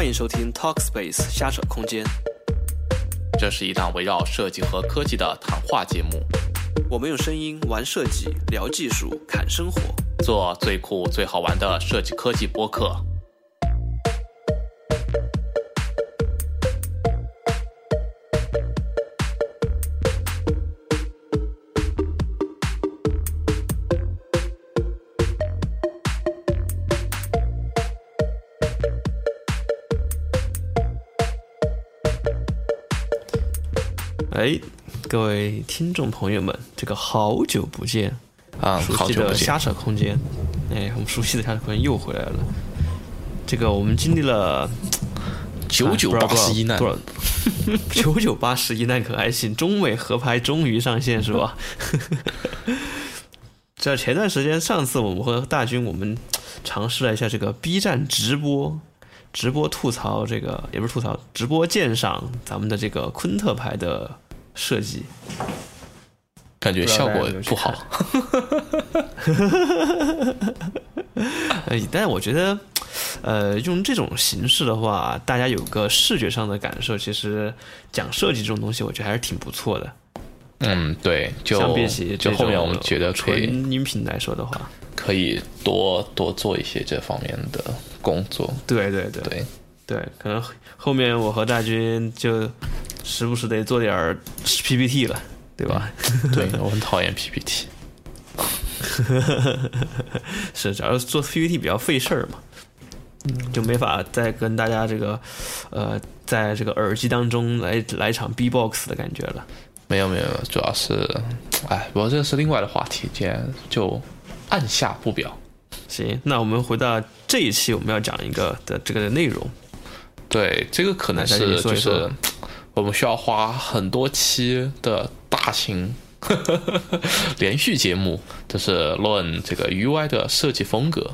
欢迎收听 Talkspace 瞎扯空间，这是一档围绕设计和科技的谈话节目，我们用声音玩设计、聊技术、侃生活。做最酷最好玩的设计科技播客。各位听众朋友们，这个好久不见啊，熟悉好久不见的瞎扯空间，哎，我们熟悉的瞎扯空间又回来了。这个我们经历了九九八十一难 九九八十一难可还行，中美合拍终于上线是吧？这前段时间，上次我们和大军我们尝试了一下这个 B 站直播，直播吐槽这个也不是吐槽，直播鉴赏咱们的这个昆特牌的设计，感觉效果不好。呃，但是我觉得，呃，用这种形式的话，大家有个视觉上的感受，其实讲设计这种东西，我觉得还是挺不错的。嗯，对，就相比起就后面我们觉得可以纯音频来说的话，可以多多做一些这方面的工作。对对对对，对，可能后面我和大军就时不时得做点儿 PPT 了，对吧？对我很讨厌 PPT。是，主要是做 PPT 比较费事儿嘛，就没法再跟大家这个，呃，在这个耳机当中来来一场 B-box 的感觉了。没有没有，主要是，哎，不过这是另外的话题，今天就按下不表。行，那我们回到这一期我们要讲一个的这个内容。对，这个可能是就是我们需要花很多期的大型 连续节目，就是论这个 UI 的设计风格。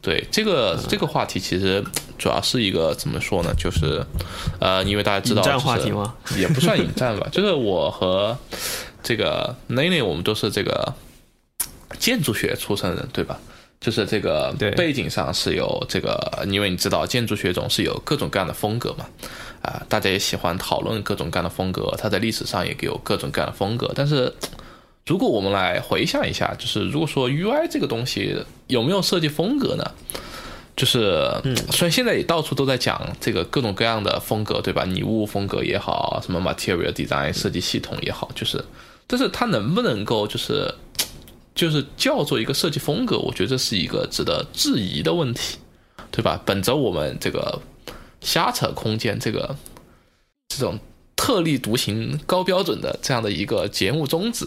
对这个这个话题，其实主要是一个怎么说呢？就是呃，因为大家知道、话题吗也不算引战吧，就是我和这个 Nene，我们都是这个建筑学出身人，对吧？就是这个背景上是有这个，因为你知道建筑学总是有各种各样的风格嘛，啊、大家也喜欢讨论各种各样的风格，它在历史上也有各种各样的风格。但是，如果我们来回想一下，就是如果说 UI 这个东西有没有设计风格呢？就是，虽然现在也到处都在讲这个各种各样的风格，对吧？拟物风格也好，什么 material design 设计系统也好，就是，但是它能不能够就是就是叫做一个设计风格，我觉得这是一个值得质疑的问题，对吧？本着我们这个瞎扯空间这个这种特立独行、高标准的这样的一个节目宗旨，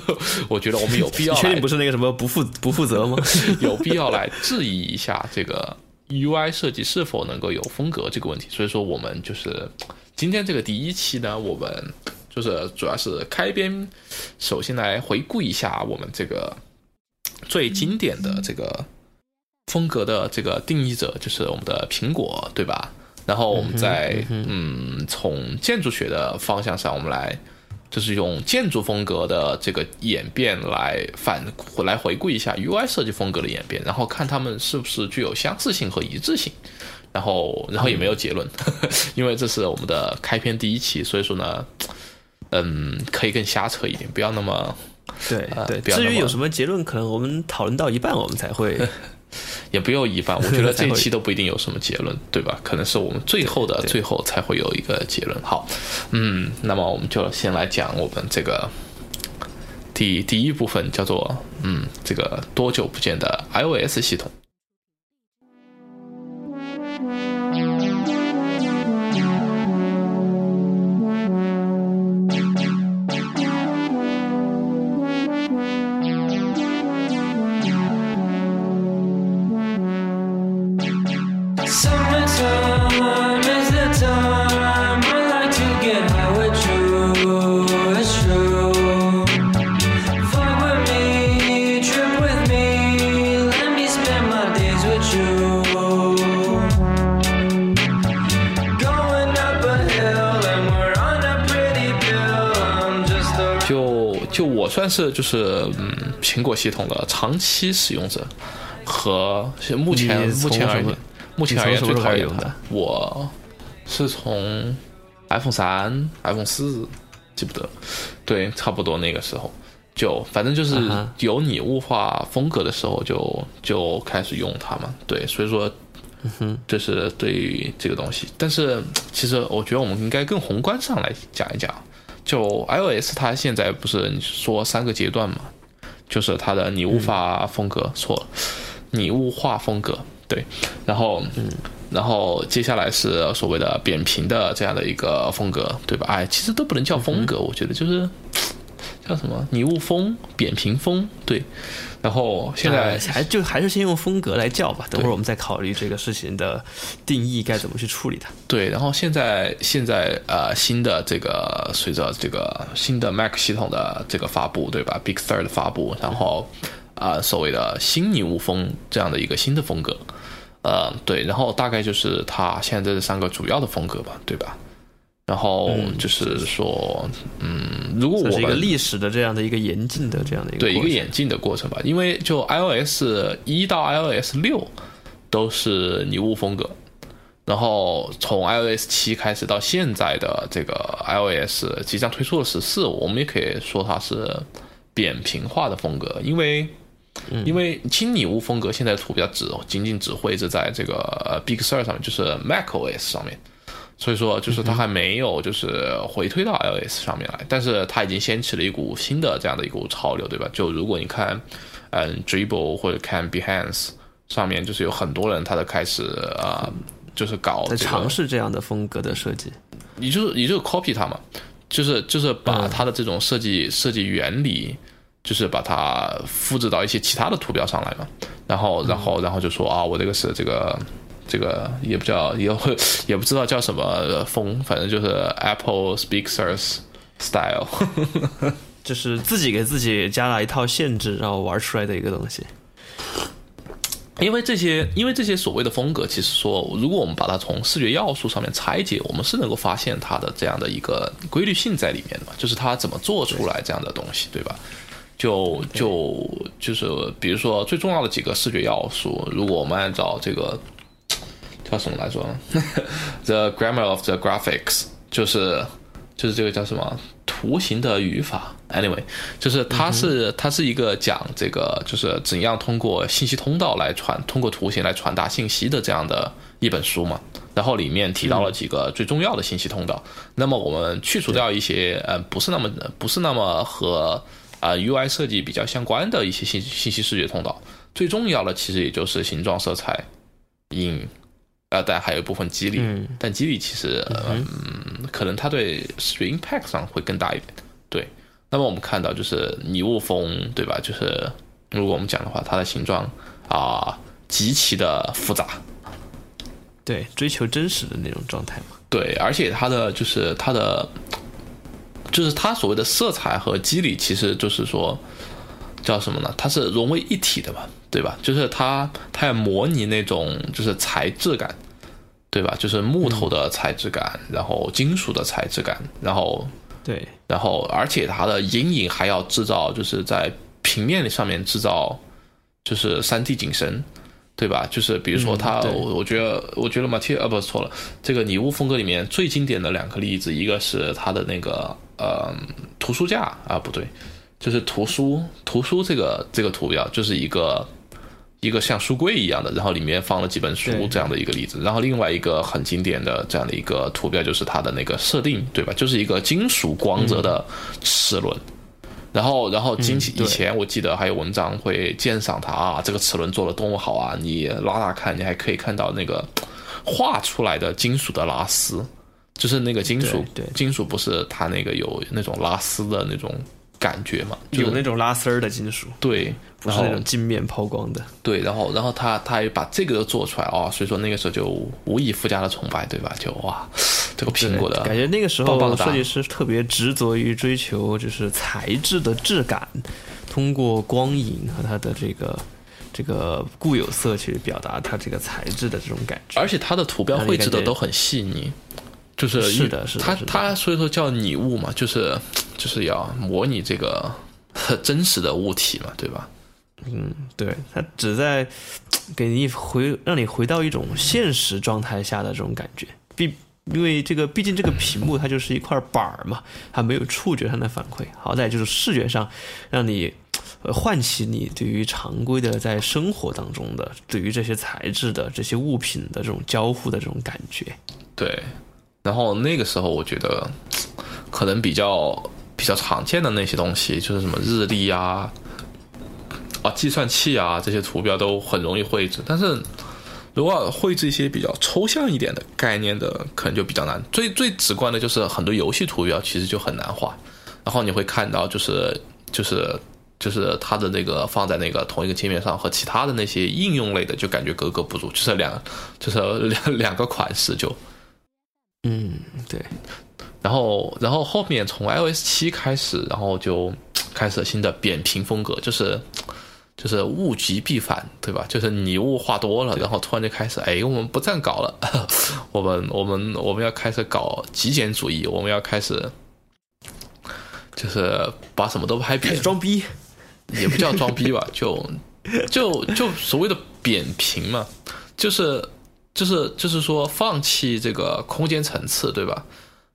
我觉得我们有必要确定不是那个什么不负不负责吗？有必要来质疑一下这个 UI 设计是否能够有风格这个问题。所以说，我们就是今天这个第一期呢，我们就是主要是开篇，首先来回顾一下我们这个最经典的这个风格的这个定义者，就是我们的苹果，对吧？然后我们再嗯，从建筑学的方向上，我们来就是用建筑风格的这个演变来反来回顾一下 UI 设计风格的演变，然后看他们是不是具有相似性和一致性。然后，然后也没有结论，因为这是我们的开篇第一期，所以说呢，嗯，可以更瞎扯一点，不要那么对呃对，至于有什么结论，可能我们讨论到一半，我们才会 也不用一半，我觉得 这一期都不一定有什么结论，对吧？可能是我们最后的最后才会有一个结论。好，嗯，那么我们就先来讲我们这个第第一部分，叫做嗯，这个多久不见的 iOS 系统。算是就是嗯苹果系统的长期使用者，和目前目前而言，目前而言最讨用的。我是从 iPhone 三、iPhone 四，记不得，对，差不多那个时候。就反正就是有你物化风格的时候就，就开始用它嘛。对，所以说，这是对于这个东西。但是其实我觉得我们应该更宏观上来讲一讲。就 iOS 它现在不是你说三个阶段嘛？就是它的拟物化风格，错了，拟物化风格，对，然后，然后接下来是所谓的扁平的这样的一个风格，对吧？哎，其实都不能叫风格，我觉得就是叫什么拟物风、扁平风，对。然后现在呃还就还是先用风格来叫吧，等会儿我们再考虑这个事情的定义该怎么去处理它。对，然后现在现在呃新的这个随着这个新的 Mac 系统的这个发布，对吧？Big Sur 的发布，然后啊、呃所谓的新拟物风这样的一个新的风格，呃对，然后大概就是它现在这三个主要的风格吧，对吧？然后就是说，嗯，如果我这是一个们历史的这样的一个演进的这样的一个对一个演进的过程吧，因为就 iOS 一到 iOS 六都是拟物风格，然后从 iOS 七开始到现在的这个 iOS 即将推出的十四，我们也可以说它是扁平化的风格，因为。因为轻拟物风格现在图标只仅仅只绘制在这个呃 Big Sur 上面，就是 macOS 上面，所以说就是它还没有就是回推到 iOS 上面来，但是它已经掀起了一股新的这样的一股潮流，对吧？就如果你看，嗯，Dribble 或者看 Behance 上面，就是有很多人他都开始啊、呃就是搞在这个尝试这样的风格的设计。你就是你就是 copy 它嘛，就是就是把它的这种设计、设计原理，就是把它复制到一些其他的图标上来嘛，然后然后然后就说啊，我这个是这个这个也不叫也会也不知道叫什么风，反正就是 Apple Speakers style，就是自己给自己加了一套限制，然后玩出来的一个东西。因为这些，因为这些所谓的风格，其实说，如果我们把它从视觉要素上面拆解，我们是能够发现它的这样的一个规律性在里面的嘛，就是它怎么做出来这样的东西，对吧？就就就是比如说最重要的几个视觉要素，如果我们按照这个叫什么来说呢？The grammar of the graphics，就是就是这个叫什么图形的语法。Anyway，就是它是、它是一个讲这个就是怎样通过信息通道来传，通过图形来传达信息的这样的一本书嘛。然后里面提到了几个最重要的信息通道。那么我们去除掉一些呃不是那么不是那么和啊、UI 设计比较相关的一些信信息视觉通道，最重要的其实也就是形状、色彩、影。呃，但还有一部分肌理，嗯但肌理其实，嗯，可能它对视觉 impact 上会更大一点。对，那么我们看到就是拟物风，对吧？就是如果我们讲的话，它的形状啊、极其的复杂，对，追求真实的那种状态嘛。对，而且它的就是它的，就是它所谓的色彩和肌理，其实就是说叫什么呢？它是融为一体的嘛，对吧？就是它它要模拟那种就是材质感，对吧？就是木头的材质感，然后金属的材质感，然后对，然后而且它的阴影还要制造，就是在平面上面制造，就是三 D 景深，对吧？就是比如说它，我我觉得我觉得马蒂呃不错了，这个拟物风格里面最经典的两个例子，一个是它的那个呃图书架啊，不对，就是图书图书这个这个图标，就是一个。一个像书柜一样的，然后里面放了几本书这样的一个例子，然后另外一个很经典的这样的一个图标就是它的那个设定，对吧？就是一个金属光泽的齿轮，然后然后以前我记得还有文章会鉴赏它啊，这个齿轮做的多么好啊！你拉拉看，你还可以看到那个画出来的金属的拉丝，就是那个金属金属不是它那个有那种拉丝的那种感觉嘛？就有那种拉丝儿的金属，对，不是那种镜面抛光的。对，然后然后他他也把这个都做出来哦，所以说那个时候就无以复加的崇拜，对吧？就哇，这个苹果的感觉那个时候设计师特别执着于追求就是材质的质感，通过光影和它的这个这个固有色去表达它这个材质的这种感觉。而且它的图标绘制的都很细腻，就是是的是的它它所以说叫拟物嘛，就是就是要模拟这个 真实的物体嘛，对吧？嗯，对，它只在给你回让你回到一种现实状态下的这种感觉。毕因为这个，毕竟这个屏幕它就是一块板儿嘛，它没有触觉上的反馈，好歹就是视觉上让你呃唤起你对于常规的在生活当中的对于这些材质的这些物品的这种交互的这种感觉。对，然后那个时候我觉得可能比较比较常见的那些东西，就是什么日历啊、啊计算器啊这些图标都很容易绘制，但是如果绘制一些比较抽象一点的概念的，可能就比较难。最最直观的就是很多游戏图标其实就很难画，然后你会看到就是就是。就是它的那个放在那个同一个界面上，和其他的那些应用类的就感觉格格不入，就是两就是两两个款式就嗯，对，然后，然后后面从 iOS 七开始，然后就开始了新的扁平风格，就是就是物极必反，对吧？就是你物化多了，然后突然就开始，哎，我们不这样搞了，我们我们我们要开始搞极简主义，我们要开始就是把什么都拍扁。开始，装逼。也不叫装逼吧，就就就所谓的扁平嘛，就是就是就是说放弃这个空间层次，对吧？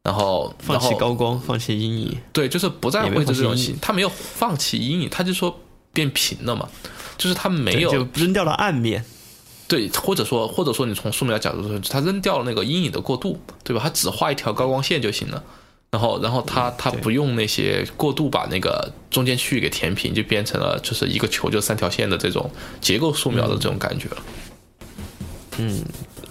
然后放弃高光，放弃阴影。对，就是不再绘制这种放弃阴影，戏他没有放弃阴影，他就说变平了嘛，就是他没有就扔掉了暗面。对，或者说或者说你从素描角度说，他扔掉了那个阴影的过渡，对吧？他只画一条高光线就行了。然后，然后他他不用那些过度把那个中间区域给填平，就变成了就是一个球就三条线的这种结构素描的这种感觉了。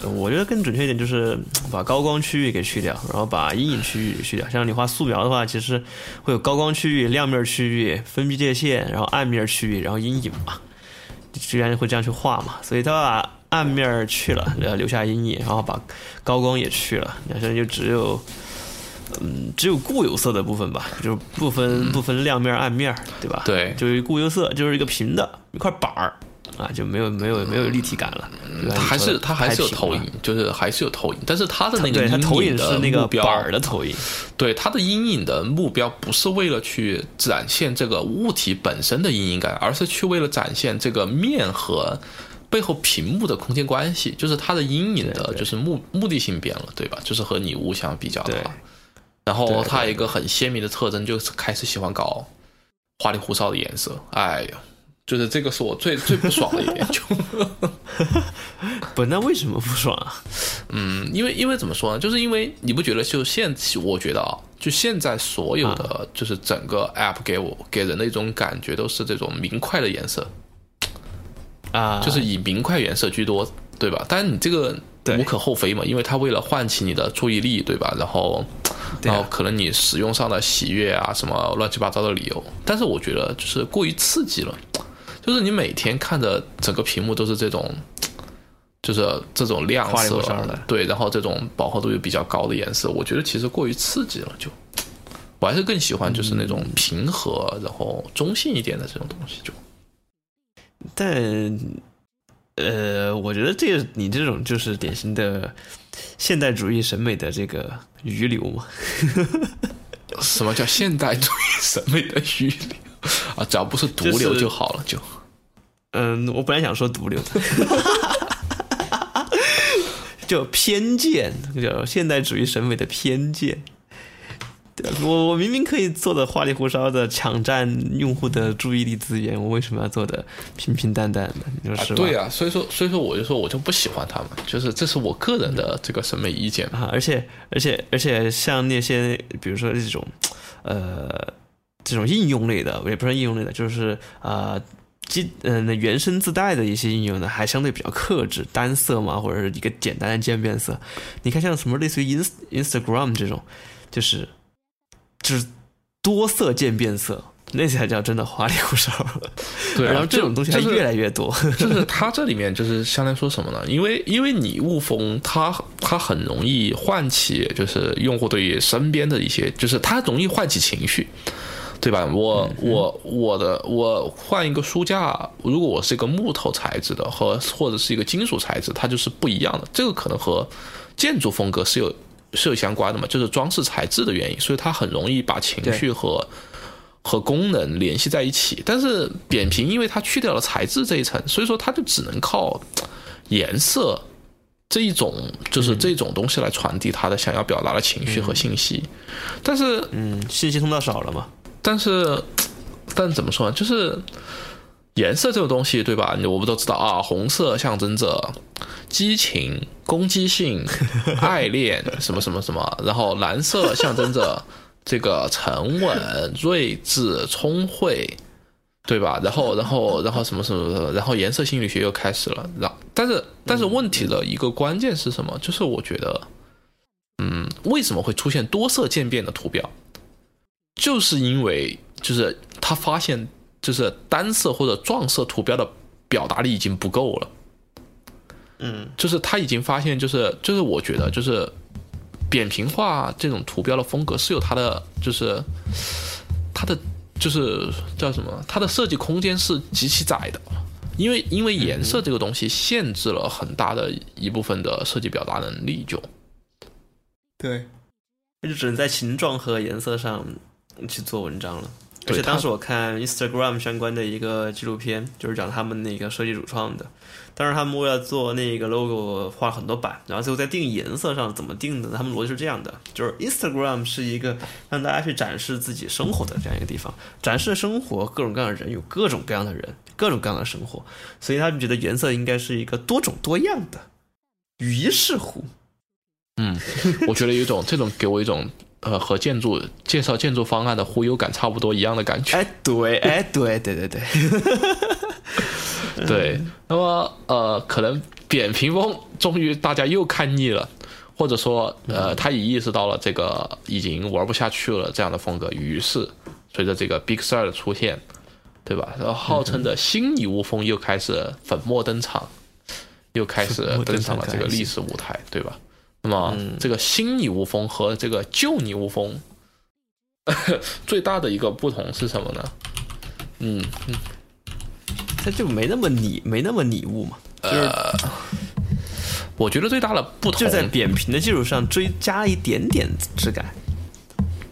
我觉得更准确一点就是 把高光区域给去掉，然后把阴影区域去掉。像你画素描的话，其实会有高光区域、亮面区域、分批界限，然后暗面区域，然后阴影嘛，居然会这样去画嘛。所以他把暗面去了，然后，留下阴影，然后把高光也去了，那现在就只有。嗯，只有固有色的部分吧，就是不分不分亮面暗面，对吧？对就是固有色，就是一个平的一块板儿啊，就没有没有没有立体感了。它还是它还是有投影，就是还是有投影，但是它的那个对，它投影影的是那个板儿的投影，对它的阴影的目标不是为了去展现这个物体本身的阴影感，而是去为了展现这个面和背后屏幕的空间关系，就是它的阴影的就是目目的性变了，对吧？就是和你物相比较的话，然后对它一个很鲜明的特征，就是开始喜欢搞花里胡哨的颜色，哎呀。就是这个是我最最不爽的一点，就不，那为什么不爽啊？嗯，因为因为怎么说呢？就是因为你不觉得就现，我觉得啊，就现在所有啊的就是整个 app 给我给人的一种感觉都是这种明快的颜色，啊，就是以明快颜色居多，对吧？但是你这个无可厚非嘛，因为它为了唤起你的注意力，对吧？然后。然后可能你使用上的喜悦啊，什么乱七八糟的理由，但是我觉得就是过于刺激了，就是你每天看着整个屏幕都是这种，就是这种亮色的，对，然后这种饱和度又比较高的颜色，我觉得其实过于刺激了，就我还是更喜欢就是那种平和、然后中性一点的这种东西，就但呃，我觉得这个你这种就是典型的现代主义审美的这个余流嘛。什么叫现代主义审美的余流啊？只要不是毒瘤就是就好了，就嗯，我本来想说毒瘤的，就偏见，就现代主义审美的偏见。对我我明明可以做的花里胡哨的抢占用户的注意力资源，我为什么要做的平平淡淡的？你说是吧？对啊，所以说所以说我就说我就不喜欢他们，就是这是我个人的这个审美意见嘛。啊，而且而且而且像那些比如说这种呃这种应用类的，也不是应用类的，就是啊。基嗯、那原生自带的一些应用呢，还相对比较克制，单色嘛，或者是一个简单的渐变色。你看像什么类似于 Ins Instagram 这种，就是就是多色渐变色，那才叫真的花里胡哨。对啊，然后这种东西还越来越多。就是它这里面就是相当于说什么呢？因为因为你雾风，它它很容易唤起就是用户对于身边的一些，就是它容易唤起情绪，对吧？我我我的我换一个书架，如果我是一个木头材质的和或者是一个金属材质，它就是不一样的。这个可能和建筑风格是有是有相关的嘛，就是装饰材质的原因，所以它很容易把情绪和和功能联系在一起。但是扁平因为它去掉了材质这一层，所以说它就只能靠颜色这一种就是这种东西来传递它的想要表达的情绪和信息。但是嗯，信息通道少了嘛？但是，但怎么说呢？就是颜色这个东西，对吧？我们都知道啊，红色象征着激情、攻击性、爱恋，什么什么什么。然后蓝色 象征着这个沉稳、睿智、聪慧，对吧？然后，然后，然后什么什么什么，然后颜色心理学又开始了。然后，但是，但是问题的一个关键是什么？就是我觉得，嗯，为什么会出现多色渐变的图标？就是因为就是他发现，就是单色或者撞色图标的表达力已经不够了。嗯，就是他已经发现，就是就是我觉得就是扁平化这种图标的风格是有它的就是它的就是叫什么？它的设计空间是极其窄的，因为因为颜色这个东西限制了很大的一部分的设计表达能力就。对，那就只能在形状和颜色上去做文章了。而且当时我看 Instagram 相关的一个纪录片，就是讲他们那个设计主创的。当时他们为了做那个 logo 画了很多版，然后最后在定颜色上怎么定的？他们逻辑是这样的：就是 Instagram 是一个让大家去展示自己生活的这样一个地方，展示生活，各种各样的人，有各种各样的人，各种各样的生活，所以他们觉得颜色应该是一个多种多样的。于是乎，嗯，我觉得有一种这种给我一种呃和建筑介绍建筑方案的忽悠感差不多一样的感觉。哎，对，哎，对，对，对，对，对，那么呃，可能扁平风终于大家又看腻了，或者说呃，他也意识到了这个已经玩不下去了这样的风格，于是随着这个 Big Sur 的出现，对吧？然后号称的新拟物风又开始粉墨登场，又开始登登上了这个历史舞台，对吧？那么这个新拟物风和这个旧拟物风 最大的一个不同是什么呢？嗯，它就没那么拟，没那么拟物嘛，就是我觉得最大的不同就在扁平的基础上追加一点点质感。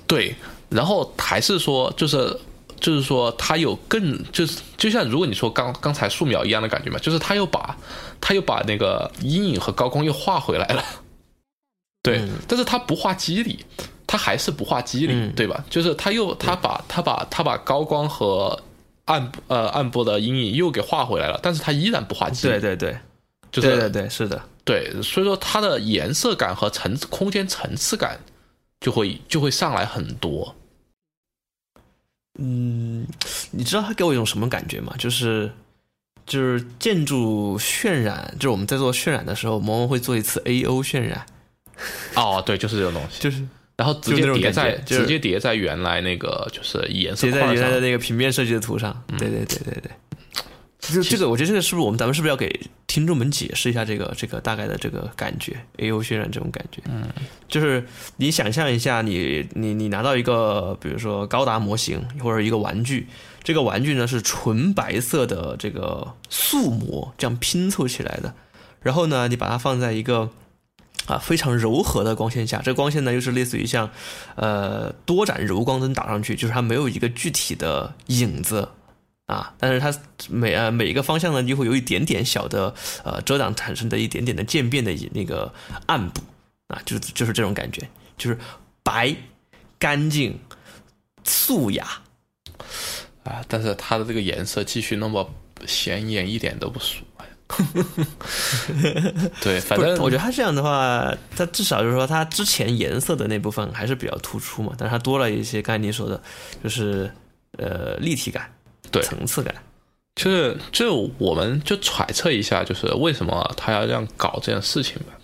对，然后还是说，就是就是说，它有更就是就像如果你说刚刚才素描一样的感觉嘛，就是它又把它又把那个阴影和高光又画回来了。对，嗯但是他不画肌理，他还是不画肌理，嗯对吧？就是他又他把他把他把高光和暗呃暗部的阴影又给画回来了，但是他依然不画肌理。对对对，就是对对对，是的，对，所以说它的颜色感和层次空间层次感就会就会上来很多。嗯，你知道他给我一种什么感觉吗？就是就是建筑渲染，就是我们在做渲染的时候，往往会做一次 A O 渲染，哦，对，就是这种东西，就是然后直接叠在直接叠在原来那个就是颜色叠在。原来的那个平面设计的图上。对对对对对。就这个，我觉得这个是不是我们咱们是不是要给听众们解释一下这个这个大概的这个感觉？A O 渲染这种感觉，嗯，就是你想象一下你，你你拿到一个比如说高达模型或者一个玩具，这个玩具呢是纯白色的这个素模这样拼凑起来的，然后呢你把它放在一个啊非常柔和的光线下，这光线呢又是类似于像呃多盏柔光灯打上去，就是它没有一个具体的影子啊，但是它每呃每一个方向呢就会有一点点小的呃遮挡产生的一点点的渐变的那个暗部啊，就是就是这种感觉，就是白干净素雅。啊，但是它的这个颜色继续那么显眼，一点都不俗。对，反正，我觉得他这样的话，他至少就是说，他之前颜色的那部分还是比较突出嘛，但是它多了一些刚才你说的，就是呃立体感、对层次感。就是就我们就揣测一下，就是为什么他要这样搞这件事情吧。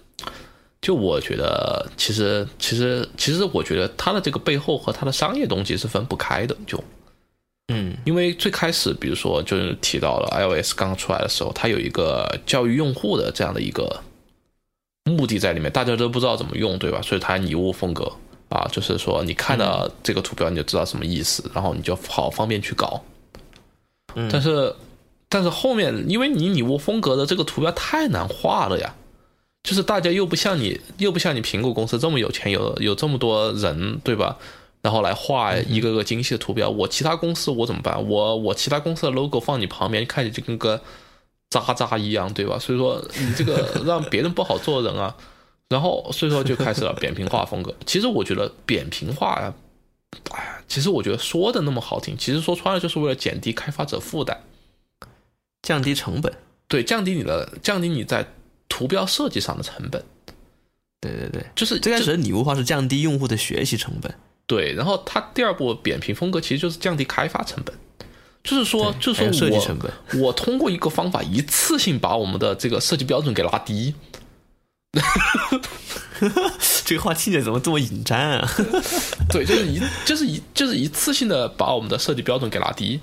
就我觉得，其实其实其实，我觉得他的这个背后和他的商业动机是分不开的。就嗯因为最开始，比如说就是提到了 iOS 刚出来的时候，它有一个教育用户的这样的一个目的在里面，大家都不知道怎么用，对吧？所以它拟物风格啊，就是说你看到这个图标你就知道什么意思，然后你就好方便去搞。嗯但是但是后面因为你拟物风格的这个图标太难画了呀，就是大家又不像你又不像你苹果公司这么有钱，有有这么多人，对吧？然然后来画一个个精细的图标。我其他公司我怎么办？我我其他公司的 logo 放你旁边，看起来就跟个渣渣一样，对吧？所以说你这个 让别人不好做人啊。然后所以说就开始了扁平化风格。其实我觉得扁平化呀，哎呀，其实我觉得说的那么好听，其实说穿了就是为了减低开发者负担。降低成本。对，降低你的降低你在图标设计上的成本，对对对，就是最开始的拟物化是降低用户的学习成本，对。然后它第二步扁平风格其实就是降低开发成本，就是说，就是说设计我成本 我通过一个方法一次性把我们的这个设计标准给拉低，这个话听起来怎么这么引战啊？对，就是一就是一就是一次性的把我们的设计标准给拉低。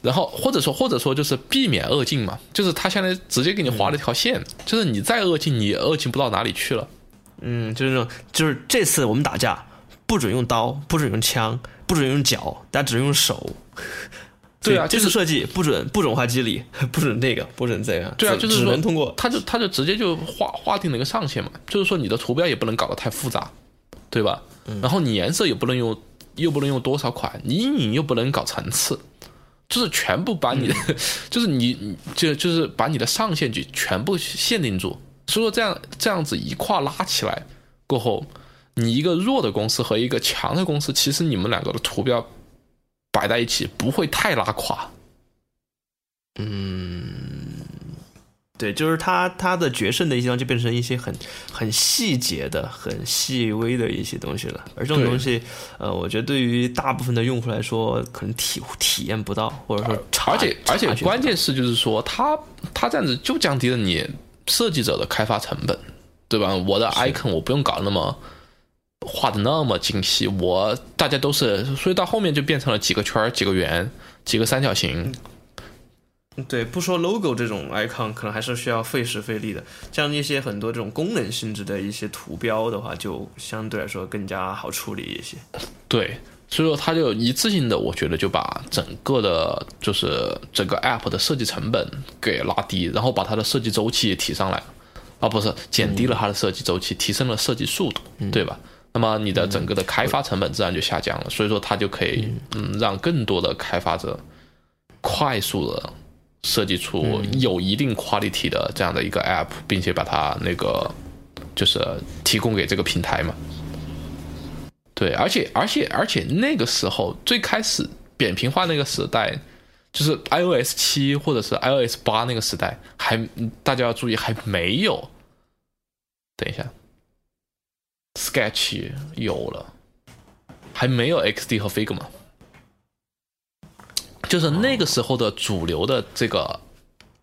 然后或者说或者说就是避免恶进嘛，就是他现在直接给你划了一条线，就是你再恶进你也恶进不到哪里去了。嗯，就是那种，就是这次我们打架不准用刀，不准用枪，不准用脚，大家只用手。对啊就是次设计不准不准画肌理，不准那个，不准这样。对啊，就是说只能通过他就他就直接就划划定了一个上限嘛，就是说你的图标也不能搞得太复杂，对吧？然后你颜色也不能用，又不能用多少款，你阴影又不能搞层次，就是全部把你的，就是你你就就是把你的上限就全部限定住。所以说这样这样子一跨拉起来过后，你一个弱的公司和一个强的公司，其实你们两个的图标摆在一起不会太拉垮。嗯对，就是它它的决胜的一些就变成一些很很细节的、很细微的一些东西了。而这种东西，呃，我觉得对于大部分的用户来说，可能体体验不到，或者说而且而且关键是就是说，它它这样子就降低了你设计者的开发成本，对吧？我的 icon 我不用搞那么画的那么精细，我大家都是，所以到后面就变成了几个圈儿、几个圆、几个三角形。对，不说 logo 这种 icon，可能还是需要费时费力的。像一些很多这种功能性质的一些图标的话，就相对来说更加好处理一些。对，所以说它就一次性的，我觉得就把整个的，就是整个 app 的设计成本给拉低，然后把它的设计周期也提上来了，啊，不是减低了它的设计周期，提升了设计速度，对吧？那么你的整个的开发成本自然就下降了，所以说它就可以嗯让更多的开发者快速的设计出有一定 quality 的这样的一个 app，并且把它那个就是提供给这个平台嘛。对，而且而且而且那个时候最开始扁平化那个时代，就是 iOS 七或者是 iOS 八那个时代，还大家要注意还没有。等一下，Sketch 有了，还没有 XD 和 Figma，就是那个时候的主流的这个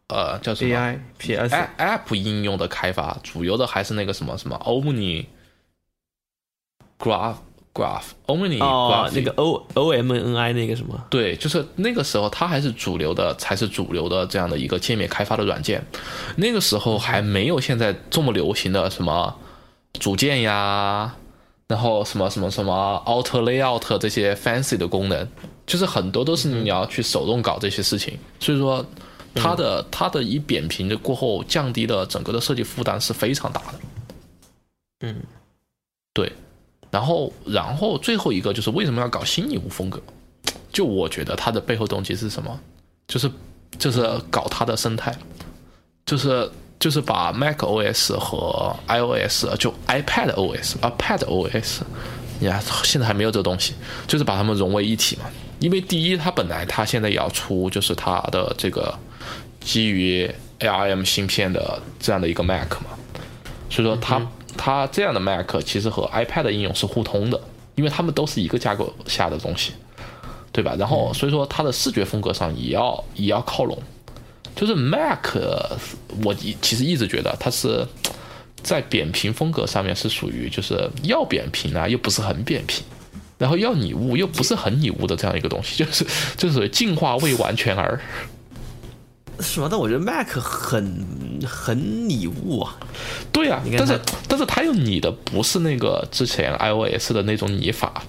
呃叫什么？AI、PS、App App 应用的开发，主流的还是那个什么什么 Omni Graph Graph Omni 那个 O O M N I 那个什么，对，就是那个时候它还是主流的，才是主流的这样的一个界面开发的软件。那个时候还没有现在这么流行的什么组件呀，然后什么什么什么 Auto Layout 这些 fancy 的功能，就是很多都是你要去手动搞这些事情。所以说，它的它的一扁平的过后，降低了整个的设计负担是非常大的。嗯，对。然后，然后最后一个就是为什么要搞新礼物风格？就我觉得它的背后动机是什么？就是就是搞它的生态，就是就是把 Mac OS 和 iOS 就 iPad OS 啊 Pad OS，你看现在还没有这个东西，就是把它们融为一体嘛。因为第一，它本来它现在也要出就是它的这个基于 ARM 芯片的这样的一个 Mac 嘛，所以说它、它这样的 Mac 其实和 iPad 的应用是互通的，因为它们都是一个架构下的东西，对吧？然后所以说它的视觉风格上也要也要靠拢，就是 Mac，我一其实一直觉得它是在扁平风格上面是属于就是要扁平啊，又不是很扁平。然后要拟物又不是很拟物的这样一个东西，就是就是进化未完全而。是吗？但我觉得 Mac 很很拟物啊。对啊但是但是它又拟的不是那个之前 iOS 的那种拟法，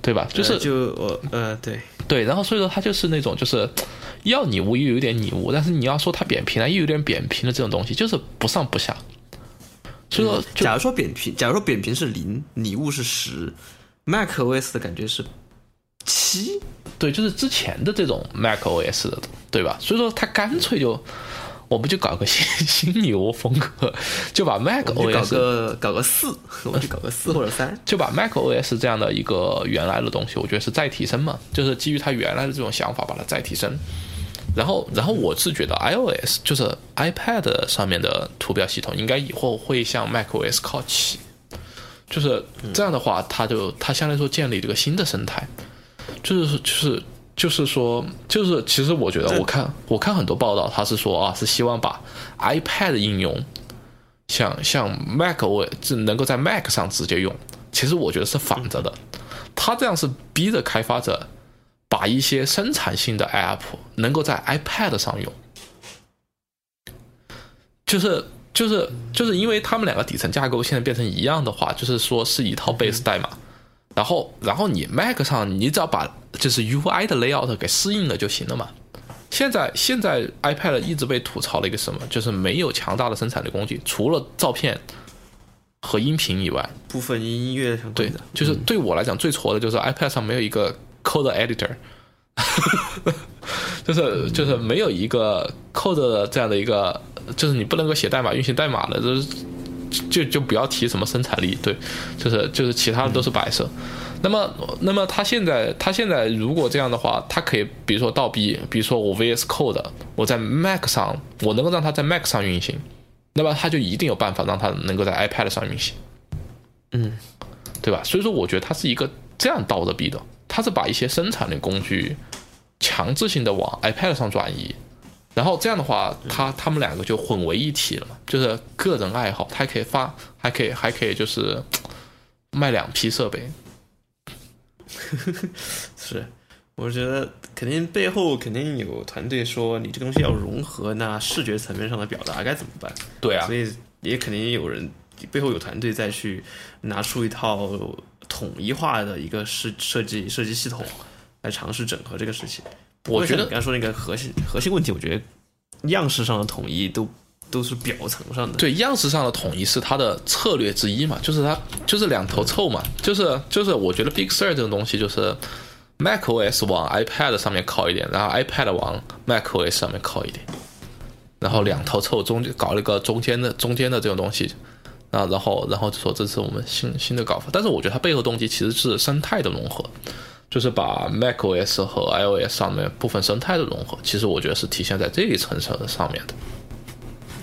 对吧？就是、呃就我呃对，对，然后所以说它就是那种就是要拟物又有点拟物，但是你要说它扁平啊，又有点扁平的这种东西，就是不上不下。所以说就假如说扁平，假如说扁平是零，拟物是十，Mac OS 的感觉是七，对，就是之前的这种 Mac OS 的，对吧？所以说它干脆就，我们就搞个新新牛风格，就把 macOS 搞 OS 个搞个四，我们就搞个四或者三。就把 Mac OS 这样的一个原来的东西，我觉得是再提升嘛，就是基于它原来的这种想法把它再提升。然后，然后我是觉得 iOS 就是 iPad 上面的图标系统，应该以后会向 macOS 靠齐。就是这样的话，它就它相当于说建立这个新的生态，就是就是就是说，就是其实我觉得，我看我看很多报道，他是说啊，是希望把 iPad 应用像像 Mac OS 是能够在 Mac 上直接用。其实我觉得是反着的，他这样是逼着开发者把一些生产性的 App 能够在 iPad 上用，就是就是就是因为他们两个底层架构现在变成一样的话，就是说是一套 base 代码，然后然后你 Mac 上你只要把就是 UI 的 layout 给适应了就行了嘛。现在现在 iPad 一直被吐槽了一个什么，就是没有强大的生产力工具，除了照片和音频以外，部分音乐相对的，，就是对我来讲最挫的就是 iPad 上没有一个 code editor，就是就是没有一个 code 的这样的一个，就是你不能够写代码、运行代码的，就是就就不要提什么生产力，对，就是就是其他的都是摆设。那么，那么他现在，他现在如果这样的话，他可以，比如说倒逼，比如说我 VS Code，我在 Mac 上，我能够让它在 Mac 上运行，那么他就一定有办法让它能够在 iPad 上运行。嗯，对吧？所以说，我觉得它是一个这样倒着逼的，它是把一些生产的工具强制性的往 iPad 上转移，然后这样的话，它他们两个就混为一体了嘛，就是个人爱好，它还可以发，还可以还可以就是卖两批设备，是，我觉得肯定背后肯定有团队说你这个东西要融合，那视觉层面上的表达该怎么办？对啊。所，以也肯定有人背后有团队再去拿出一套统一化的一个设设计设计系统来尝试整合这个事情。我觉得你刚才说那个核心核心问题，我觉得样式上的统一都都是表层上的。对样式上的统一是它的策略之一嘛，就是它就是两头凑嘛，就是就是我觉得 Big Sur 这种东西就是 Mac OS 往 iPad 上面靠一点，然后 iPad 往 Mac OS 上面靠一点，然后两头凑中间搞了一个中间的中间的这种东西，啊，然后然后就说这是我们新新的搞法，但是我觉得它背后动机其实是生态的融合。就是把 Mac OS 和 iOS 上面部分生态的融合，其实我觉得是体现在这一层上上面的。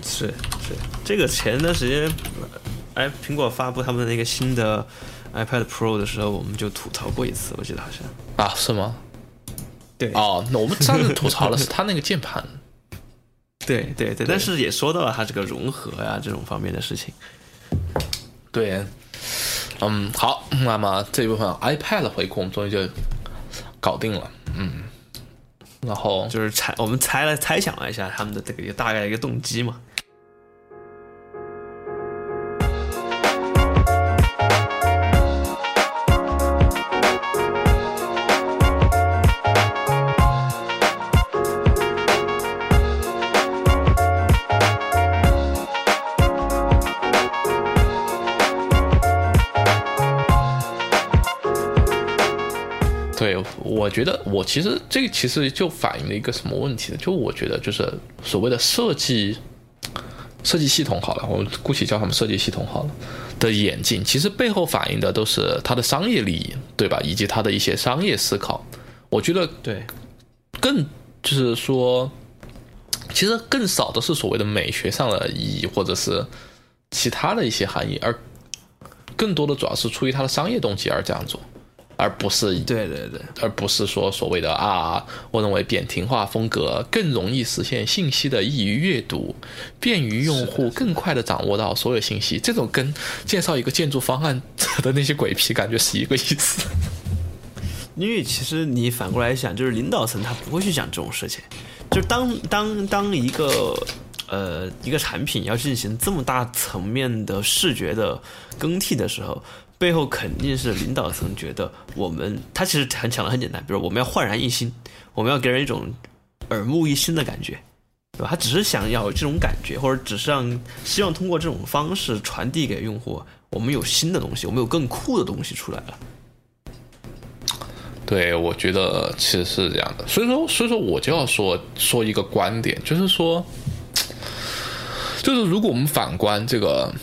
是是，这个前段时间，哎，苹果发布他们的那个新的 iPad Pro 的时候，我们就吐槽过一次，我记得好像。啊，是吗？对哦，那我们上次吐槽的是它那个键盘。对对对，但是也说到了它这个融合呀、这种方面的事情。对，嗯，好，那么这一部分 iPad 的回顾我们终于就搞定了，嗯，然后就是猜，我们猜了猜想了一下他们的这个一个大概的一个动机嘛。我其实这个其实就反映了一个什么问题呢？就我觉得就是所谓的设计设计系统好了，我们姑且叫他们设计系统好了的演进，其实背后反映的都是它的商业利益，对吧？以及它的一些商业思考。我觉得对，更就是说，其实更少的是所谓的美学上的意义，或者是其他的一些含义，而更多的主要是出于它的商业动机而这样做，而不是对对对，而不是说所谓的啊，我认为扁平化风格更容易实现信息的易于阅读，便于用户更快的掌握到所有信息。这种跟介绍一个建筑方案的那些鬼皮感觉是一个意思。因为其实你反过来想，就是领导层他不会去讲这种事情，就是当当当一个呃一个产品要进行这么大层面的视觉的更替的时候，背后肯定是领导层觉得我们他其实很讲的很简单，比如我们要焕然一新，我们要给人一种耳目一新的感觉。对吧？他只是想要这种感觉，或者只是让希望通过这种方式传递给用户，我们有新的东西，我们有更酷的东西出来了。对，我觉得其实是这样的，所以说，所以说我就要说说一个观点，就是说，就是如果我们反观这个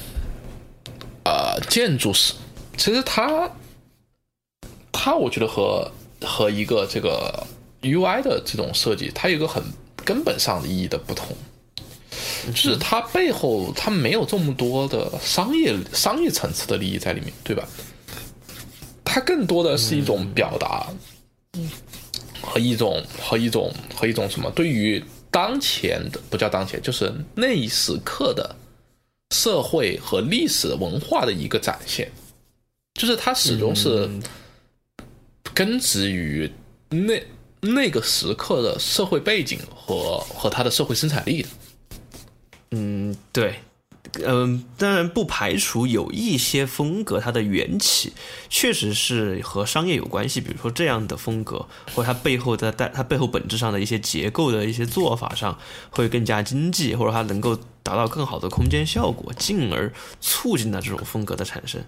呃建筑史，其实它它我觉得和和一个这个 UI 的这种设计，它有一个很根本上的意义的不同，就是它背后它没有这么多的商业商业层次的利益在里面，对吧？它更多的是一种表达，和一种和一种和一种什么？对于当前的不叫当前，就是那一时刻的社会和历史文化的一个展现，就是它始终是根植于那那个时刻的社会背景和和它的社会生产力的。嗯，对，嗯，当然不排除有一些风格它的缘起确实是和商业有关系，比如说这样的风格，或者它背后的带它背后本质上的一些结构的一些做法上会更加经济，或者它能够达到更好的空间效果，进而促进了这种风格的产生。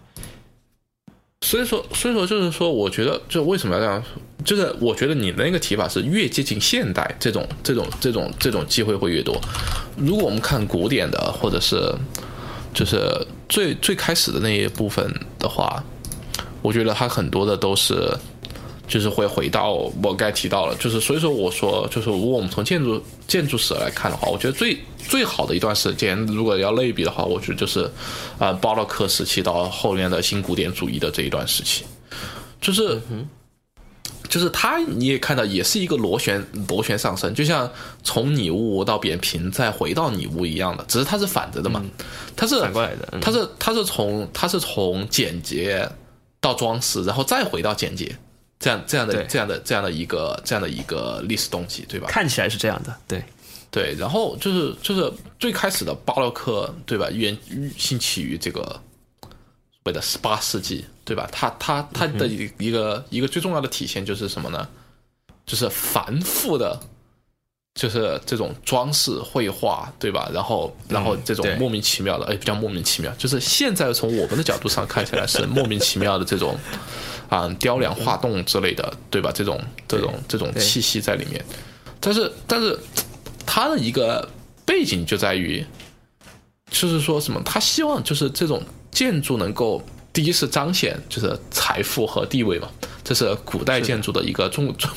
所以说，所以说就是说，我觉得就为什么要这样说，就是我觉得你的那个提法是越接近现代，这种这种这种这种机会会越多。如果我们看古典的，或者是就是最最开始的那一部分的话，我觉得它很多的都是就是会回到我该提到了，就是所以说我说就是如果我们从建筑建筑史来看的话，我觉得最最好的一段时间，如果要类比的话，我觉得就是啊、呃巴洛克时期到后面的新古典主义的这一段时期，就是。就是它，你也看到，也是一个螺旋螺旋上升，就像从拟物到扁平再回到拟物一样的，只是它是反着的嘛，它是反过来的嗯。它是它是从它是从简洁到装饰，然后再回到简洁，这样这样的这样的这样的一个这样的一个历史动机，对吧？看起来是这样的，对，对，然后就是就是最开始的巴洛克，对吧？源兴起于这个所谓的十八世纪，对吧？它它它的一一个、一个最重要的体现就是什么呢？就是繁复的，就是这种装饰绘画，对吧？然后然后这种莫名其妙的，哎，比较莫名其妙，就是现在从我们的角度上看起来是莫名其妙的这种啊、雕梁画栋之类的，对吧？这种这种这种气息在里面，但是但是他的一个背景就在于，就是说什么？他希望就是这种建筑能够第一是彰显就是财富和地位嘛，这是古代建筑的一个重重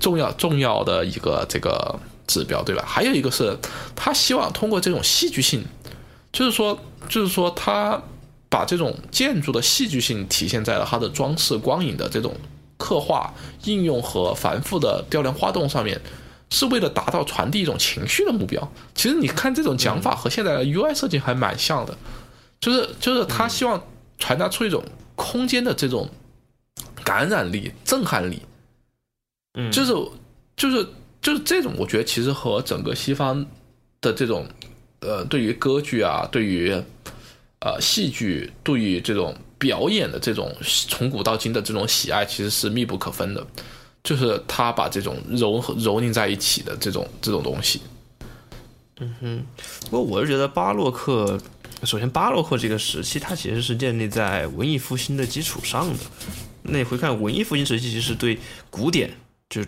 重要重要的一个这个指标，对吧？还有一个是他希望通过这种戏剧性，就是说就是说他把这种建筑的戏剧性体现在了它的装饰光影的这种刻画、应用和繁复的雕梁画栋上面。是为了达到传递一种情绪的目标。其实你看这种讲法和现在的 UI 设计还蛮像的，就是就是他希望传达出一种空间的这种感染力、震撼力，嗯，就是就是就是这种，我觉得其实和整个西方的这种呃，对于歌剧啊，对于呃戏剧，对于这种表演的这种从古到今的这种喜爱，其实是密不可分的。就是他把这种揉合揉凝在一起的这种这种东西，嗯哼不过我是觉得巴洛克，首先巴洛克这个时期，它其实是建立在文艺复兴的基础上的。那回看文艺复兴时期，其实对古典就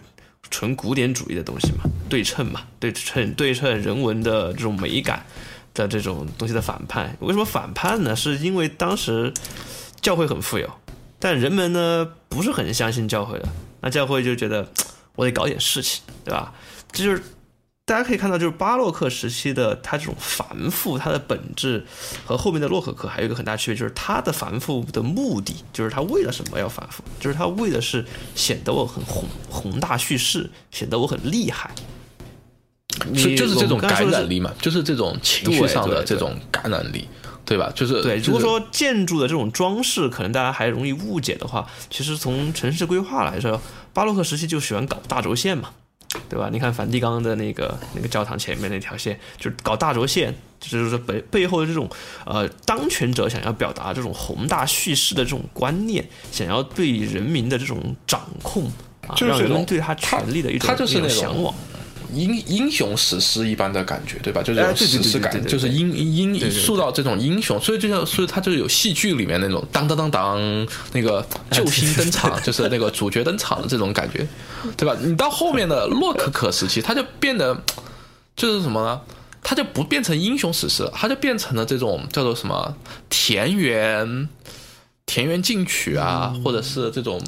纯古典主义的东西嘛，对称嘛，对称对称人文的这种美感的这种东西的反叛。为什么反叛呢？是因为当时教会很富有，但人们呢不是很相信教会的，那教会就觉得我得搞点事情，对吧？这就是大家可以看到，就是巴洛克时期的它这种繁复，它的本质和后面的洛可可还有一个很大区别，就是它的繁复的目的，就是它为了什么要繁复，就是它为的是显得我很宏宏大叙事，显得我很厉害。你就就是这种感染力嘛，就是这种情绪上的这种感染力，对吧？就是对，如果说建筑的这种装饰，可能大家还容易误解的话，其实从城市规划来说，巴洛克时期就喜欢搞大轴线嘛，对吧？你看梵蒂冈的那个那个教堂前面那条线，就是搞大轴线，就是说背背后的这种呃当权者想要表达这种宏大叙事的这种观念，想要对人民的这种掌控啊，让人们就是这种对他权力的一种一种向往。英英雄史诗一般的感觉，对吧？就是史诗感，就是英英塑造这种英雄，所以就像，所以他就有戏剧里面那种当当当当那个救星登场，就是那个主角登场的这种感觉，对吧？你到后面的洛可可时期，他就变得就是什么呢？他就不变成英雄史诗，他就变成了这种叫做什么田园田园进取啊，嗯或者是这种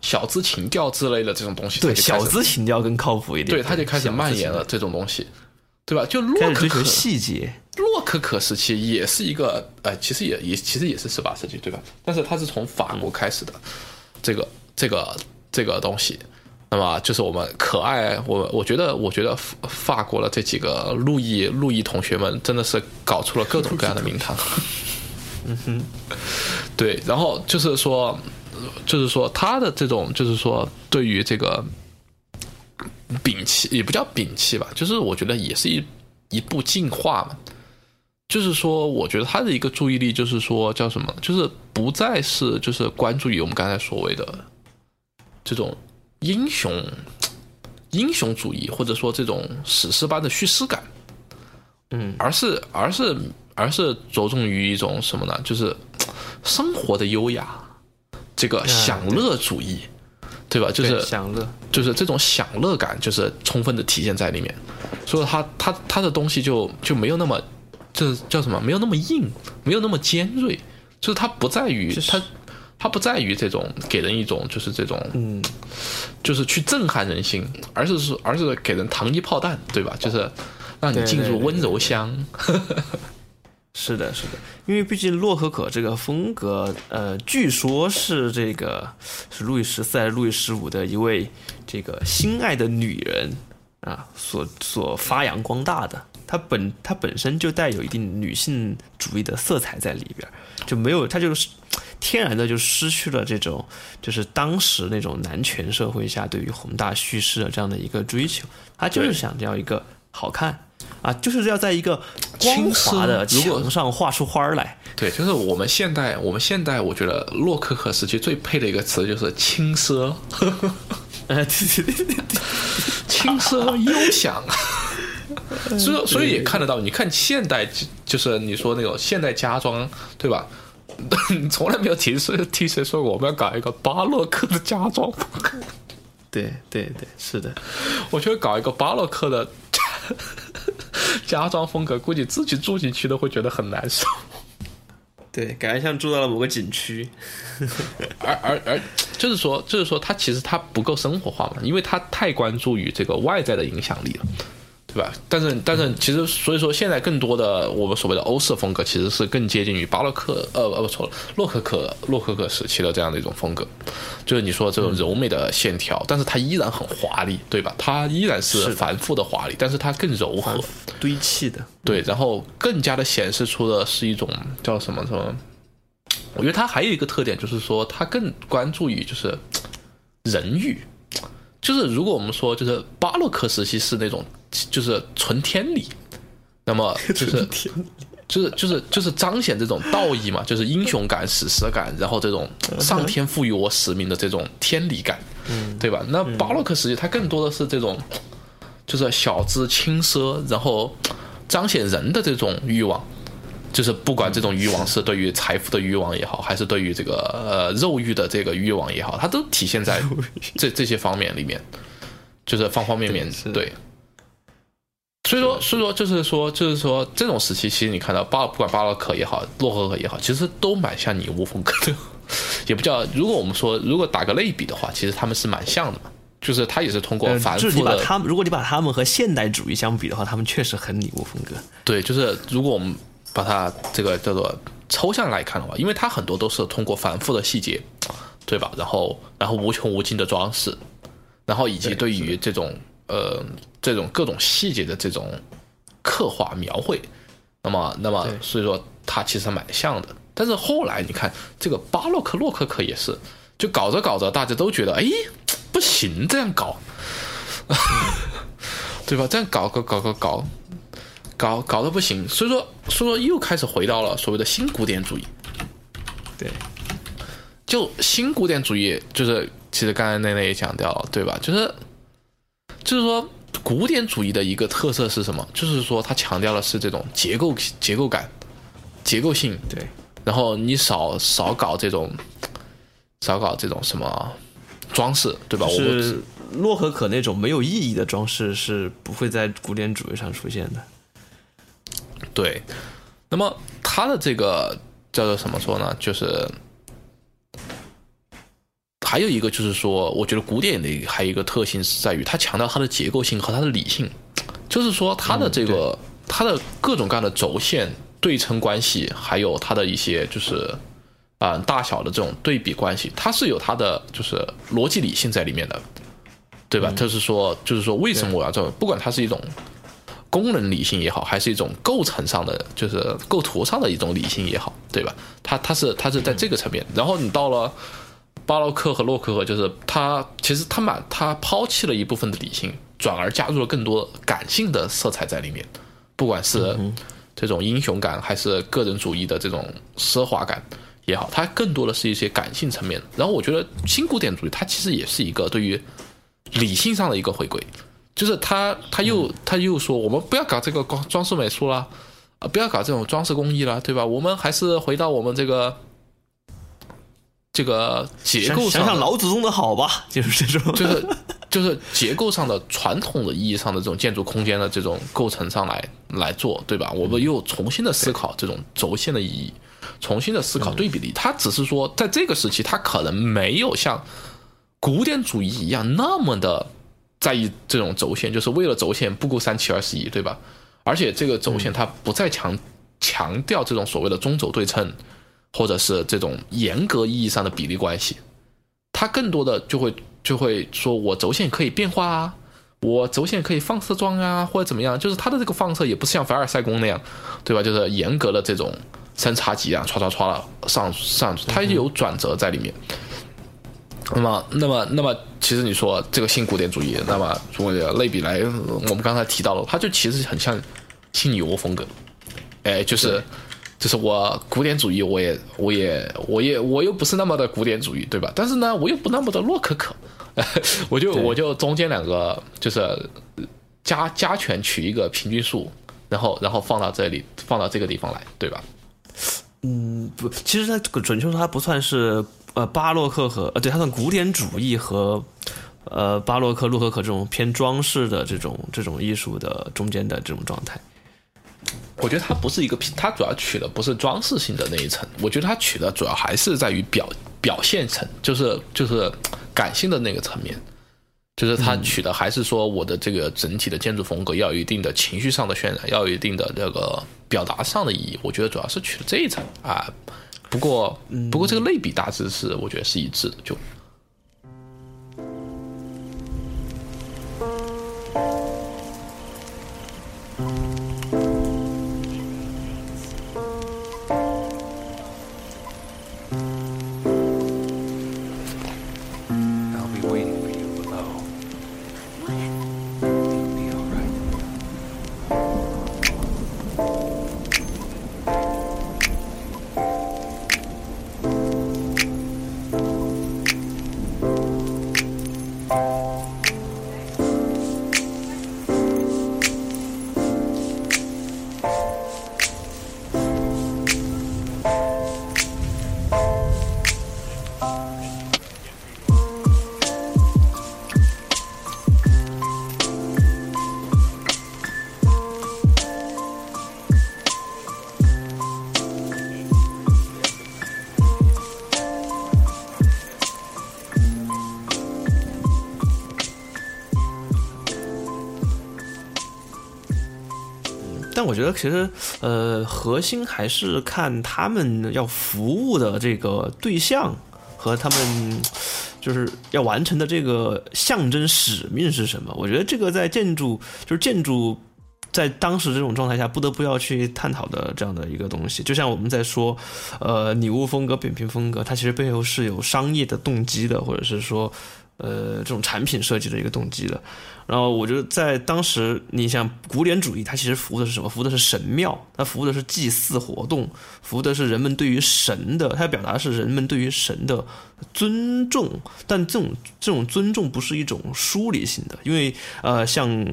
小资情调之类的这种东西，对小资情调更靠谱一点，对，他就开始蔓延了这种东西，对吧？就洛可可细节，洛可可时期也是一个，呃，其实也也其实也是十八世纪，对吧？但是它是从法国开始的，这个这个这个东西。那么就是我们可爱，我我觉得，我觉得法法国的这几个路易路易同学们真的是搞出了各种各样的名堂。嗯哼，对，然后就是说，就是说他的这种，就是说对于这个摒弃，也不叫摒弃吧，就是我觉得也是一一步进化嘛。就是说，我觉得他的一个注意力就是说叫什么，就是不再是就是关注于我们刚才所谓的这种英雄英雄主义，或者说这种史诗般的叙事感，嗯，而是而是而是着重于一种什么呢？就是生活的优雅，这个享乐主义，对吧？就是享乐，就是这种享乐感，就是充分的体现在里面，所以他他他的东西就就没有那么，这叫什么？没有那么硬，没有那么尖锐，就是它不在于就是它。它不在于这种给人一种就是这种，嗯，就是去震撼人心，而是说而是给人糖衣炮弹，对吧？就是让你进入温柔乡。是的，是的，因为毕竟洛可可这个风格，呃，据说是这个是路易十四还是路易十五的一位这个心爱的女人啊所所发扬光大的。它本它本身就带有一定女性主义的色彩在里边，就没有它就是天然的就失去了这种就是当时那种男权社会下对于宏大叙事的这样的一个追求，他就是想要一个好看啊，就是要在一个光轻滑的墙上画出花儿来。对，就是我们现代，我们现代，我觉得洛可可时期最配的一个词就是轻奢，呃，对对对对对，轻奢悠享。所以，所以也看得到，你看现代，就就是你说那种现代家装，对吧？你从来没有听谁听谁说过我们要搞一个巴洛克的家装风格。对对对，是的，我觉得搞一个巴洛克的 家装风格，估计自己住进去都会觉得很难受。对，感觉像住到了某个景区。而而而，就是说，就是说，它其实它不够生活化嘛，因为它太关注于这个外在的影响力了。对吧？但是但是其实所以说现在更多的我们所谓的欧式风格其实是更接近于巴洛克呃呃不错了洛可可洛可可时期的这样的一种风格，就是你说这种柔美的线条，但是它依然很华丽，对吧？它依然是是繁复的华丽，但是它更柔和，堆砌的，对，然后更加的显示出的是一种叫什么什么？我觉得它还有一个特点，就是说它更关注于就是人欲，就是如果我们说就是巴洛克时期是那种就是纯天理，那么 就是就是就是就是彰显这种道义嘛，就是英雄感、史诗感，然后这种上天赋予我使命的这种天理感，对吧？那巴洛克时期它更多的是这种就是小资轻奢，然后彰显人的这种欲望。就是不管这种欲望是对于财富的欲望也好，还是对于这个呃肉欲的这个欲望也好，它都体现在这这些方面里面，就是方方面面对。所以说，所以说，就是说，就是说，这种时期，其实你看到巴，不管巴洛克也好，洛可可也好，其实都蛮像拟物风格的，也不叫。如果我们说，如果打个类比的话，其实他们是蛮像的嘛。就是他也是通过呃繁就是你复的，把他们，如果你把他们和现代主义相比的话，他们确实很拟物风格。对，就是如果我们把它这个叫做抽象来看的话，因为它很多都是通过反复的细节，对吧？然后然后无穷无尽的装饰，然后以及对于这种呃这种各种细节的这种刻画描绘，那么那么所以说它其实蛮像的。但是后来你看这个巴洛克洛可可也是，就搞着搞着大家都觉得哎不行这样搞，对吧？这样搞搞搞搞搞。搞搞得不行，所以说所以说又开始回到了所谓的新古典主义。对，就新古典主义，就是其实刚才奈奈也讲掉了，对吧？就是就是说古典主义的一个特色是什么？就是说它强调的是这种结构结构感、结构性，对，然后你少少搞这种少搞这种什么装饰，对吧？我洛可可那种没有意义的装饰是不会在古典主义上出现的。对，那么它的这个叫做什么说呢？就是还有一个就是说，我觉得古典的还有一个特性是在于它强调它的结构性和它的理性，就是说它的这个、它的各种各样的轴线对称关系，还有它的一些就是啊、大小的这种对比关系，它是有它的就是逻辑理性在里面的，对吧？就是说，就是说为什么我要这么，不管它是一种。功能理性也好，还是一种构成上的，就是构图上的一种理性也好，对吧？它它是它是在这个层面，然后你到了巴洛克和洛可可，就是他其实他满他抛弃了一部分的理性，转而加入了更多感性的色彩在里面，不管是这种英雄感，还是个人主义的这种奢华感也好，它更多的是一些感性层面。然后我觉得新古典主义它其实也是一个对于理性上的一个回归。就是他他又他又说我们不要搞这个装装饰美术啦，啊，不要搞这种装饰工艺了，对吧？我们还是回到我们这个这个结构想想老祖宗的好吧，就是这种。就是 就是结构上的传统的意义上的这种建筑空间的这种构成上来来做，对吧？我们又重新的思考这种轴线的意义，重新的思考对比例。它只是说在这个时期，它可能没有像古典主义一样那么的在意这种轴线，就是为了轴线不顾三七二十一，对吧？而且这个轴线它不再强强调这种所谓的中轴对称，或者是这种严格意义上的比例关系，它更多的就会就会说我轴线可以变化啊，我轴线可以放射状啊，或者怎么样，就是它的这个放射也不是像凡尔赛宫那样，对吧？就是严格的这种三叉戟啊，唰唰唰了上上去，它有转折在里面。那么，那么，那么，其实你说这个新古典主义，那么如果类比来，我们刚才提到了，它就其实很像新女巫风格，哎，就是就是我古典主义，我也我也我也我又不是那么的古典主义，对吧？但是呢，我又不那么的洛可可，我就我就中间两个就是加加权取一个平均数，然后然后放到这里，放到这个地方来，对吧？嗯不，其实它准确说它不算是呃巴洛克和呃对，它算古典主义和呃巴洛克、洛可可这种偏装饰的这种这种艺术的中间的这种状态。我觉得它不是一个平，它主要取的不是装饰性的那一层，我觉得它取的主要还是在于表表现层，就是就是感性的那个层面，就是它取的还是说我的这个整体的建筑风格要有一定的情绪上的渲染，要有一定的这个表达上的意义，我觉得主要是取的这一层啊。不过不过这个类比大致是我觉得是一致的，就我觉得其实呃核心还是看他们要服务的这个对象和他们就是要完成的这个象征使命是什么。我觉得这个在建筑就是建筑。在当时这种状态下，不得不要去探讨的这样的一个东西，就像我们在说，呃，女巫风格、扁平风格，它其实背后是有商业的动机的，或者是说，呃这种产品设计的一个动机的。然后我觉得在当时，你像古典主义，它其实服务的是什么？服务的是神庙，它服务的是祭祀活动，服务的是人们对于神的，它表达的是人们对于神的尊重。但这种这种尊重不是一种疏离性的，因为呃，像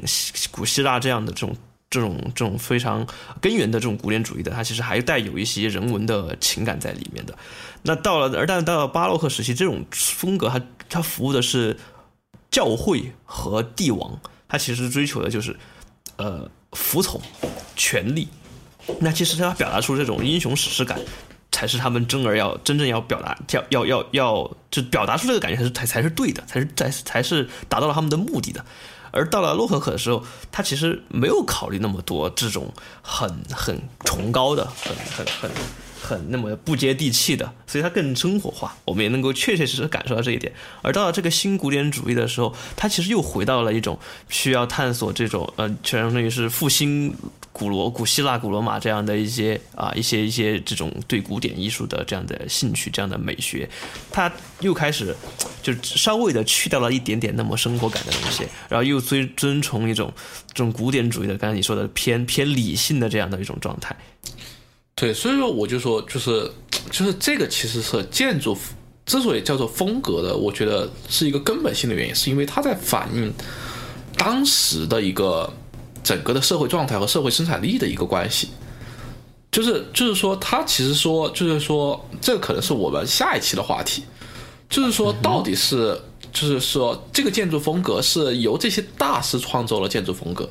古希腊这样的这种。这种这种非常根源的这种古典主义的，它其实还带有一些人文的情感在里面的。那到了，而但到了巴洛克时期，这种风格它他服务的是教会和帝王，他其实追求的就是呃服从、权力。那其实他要表达出这种英雄史诗感，才是他们真而要真正要表达，要要要要就表达出这个感觉才是才才是对的，才是才才是达到了他们的目的的。而到了洛可可的时候，他其实没有考虑那么多这种很很崇高的、很很很很那么不接地气的，所以它更生活化。我们也能够确确实实感受到这一点。而到了这个新古典主义的时候，它其实又回到了一种需要探索这种呃，相当于是复兴古罗、古希腊、古罗马这样的一些啊一些一些这种对古典艺术的这样的兴趣、这样的美学，它又开始就稍微的去掉了一点点那么生活感的东西，然后又遵遵从一种这种古典主义的，刚才你说的偏偏理性的这样的一种状态。对，所以说我就说，就是就是这个其实是建筑之所以叫做风格的，我觉得是一个根本性的原因，是因为它在反映当时的一个整个的社会状态和社会生产力的一个关系。就是就是说，它其实说就是说，这可能是我们下一期的话题，就是说到底是就是说这个建筑风格是由这些大师创造了建筑风格。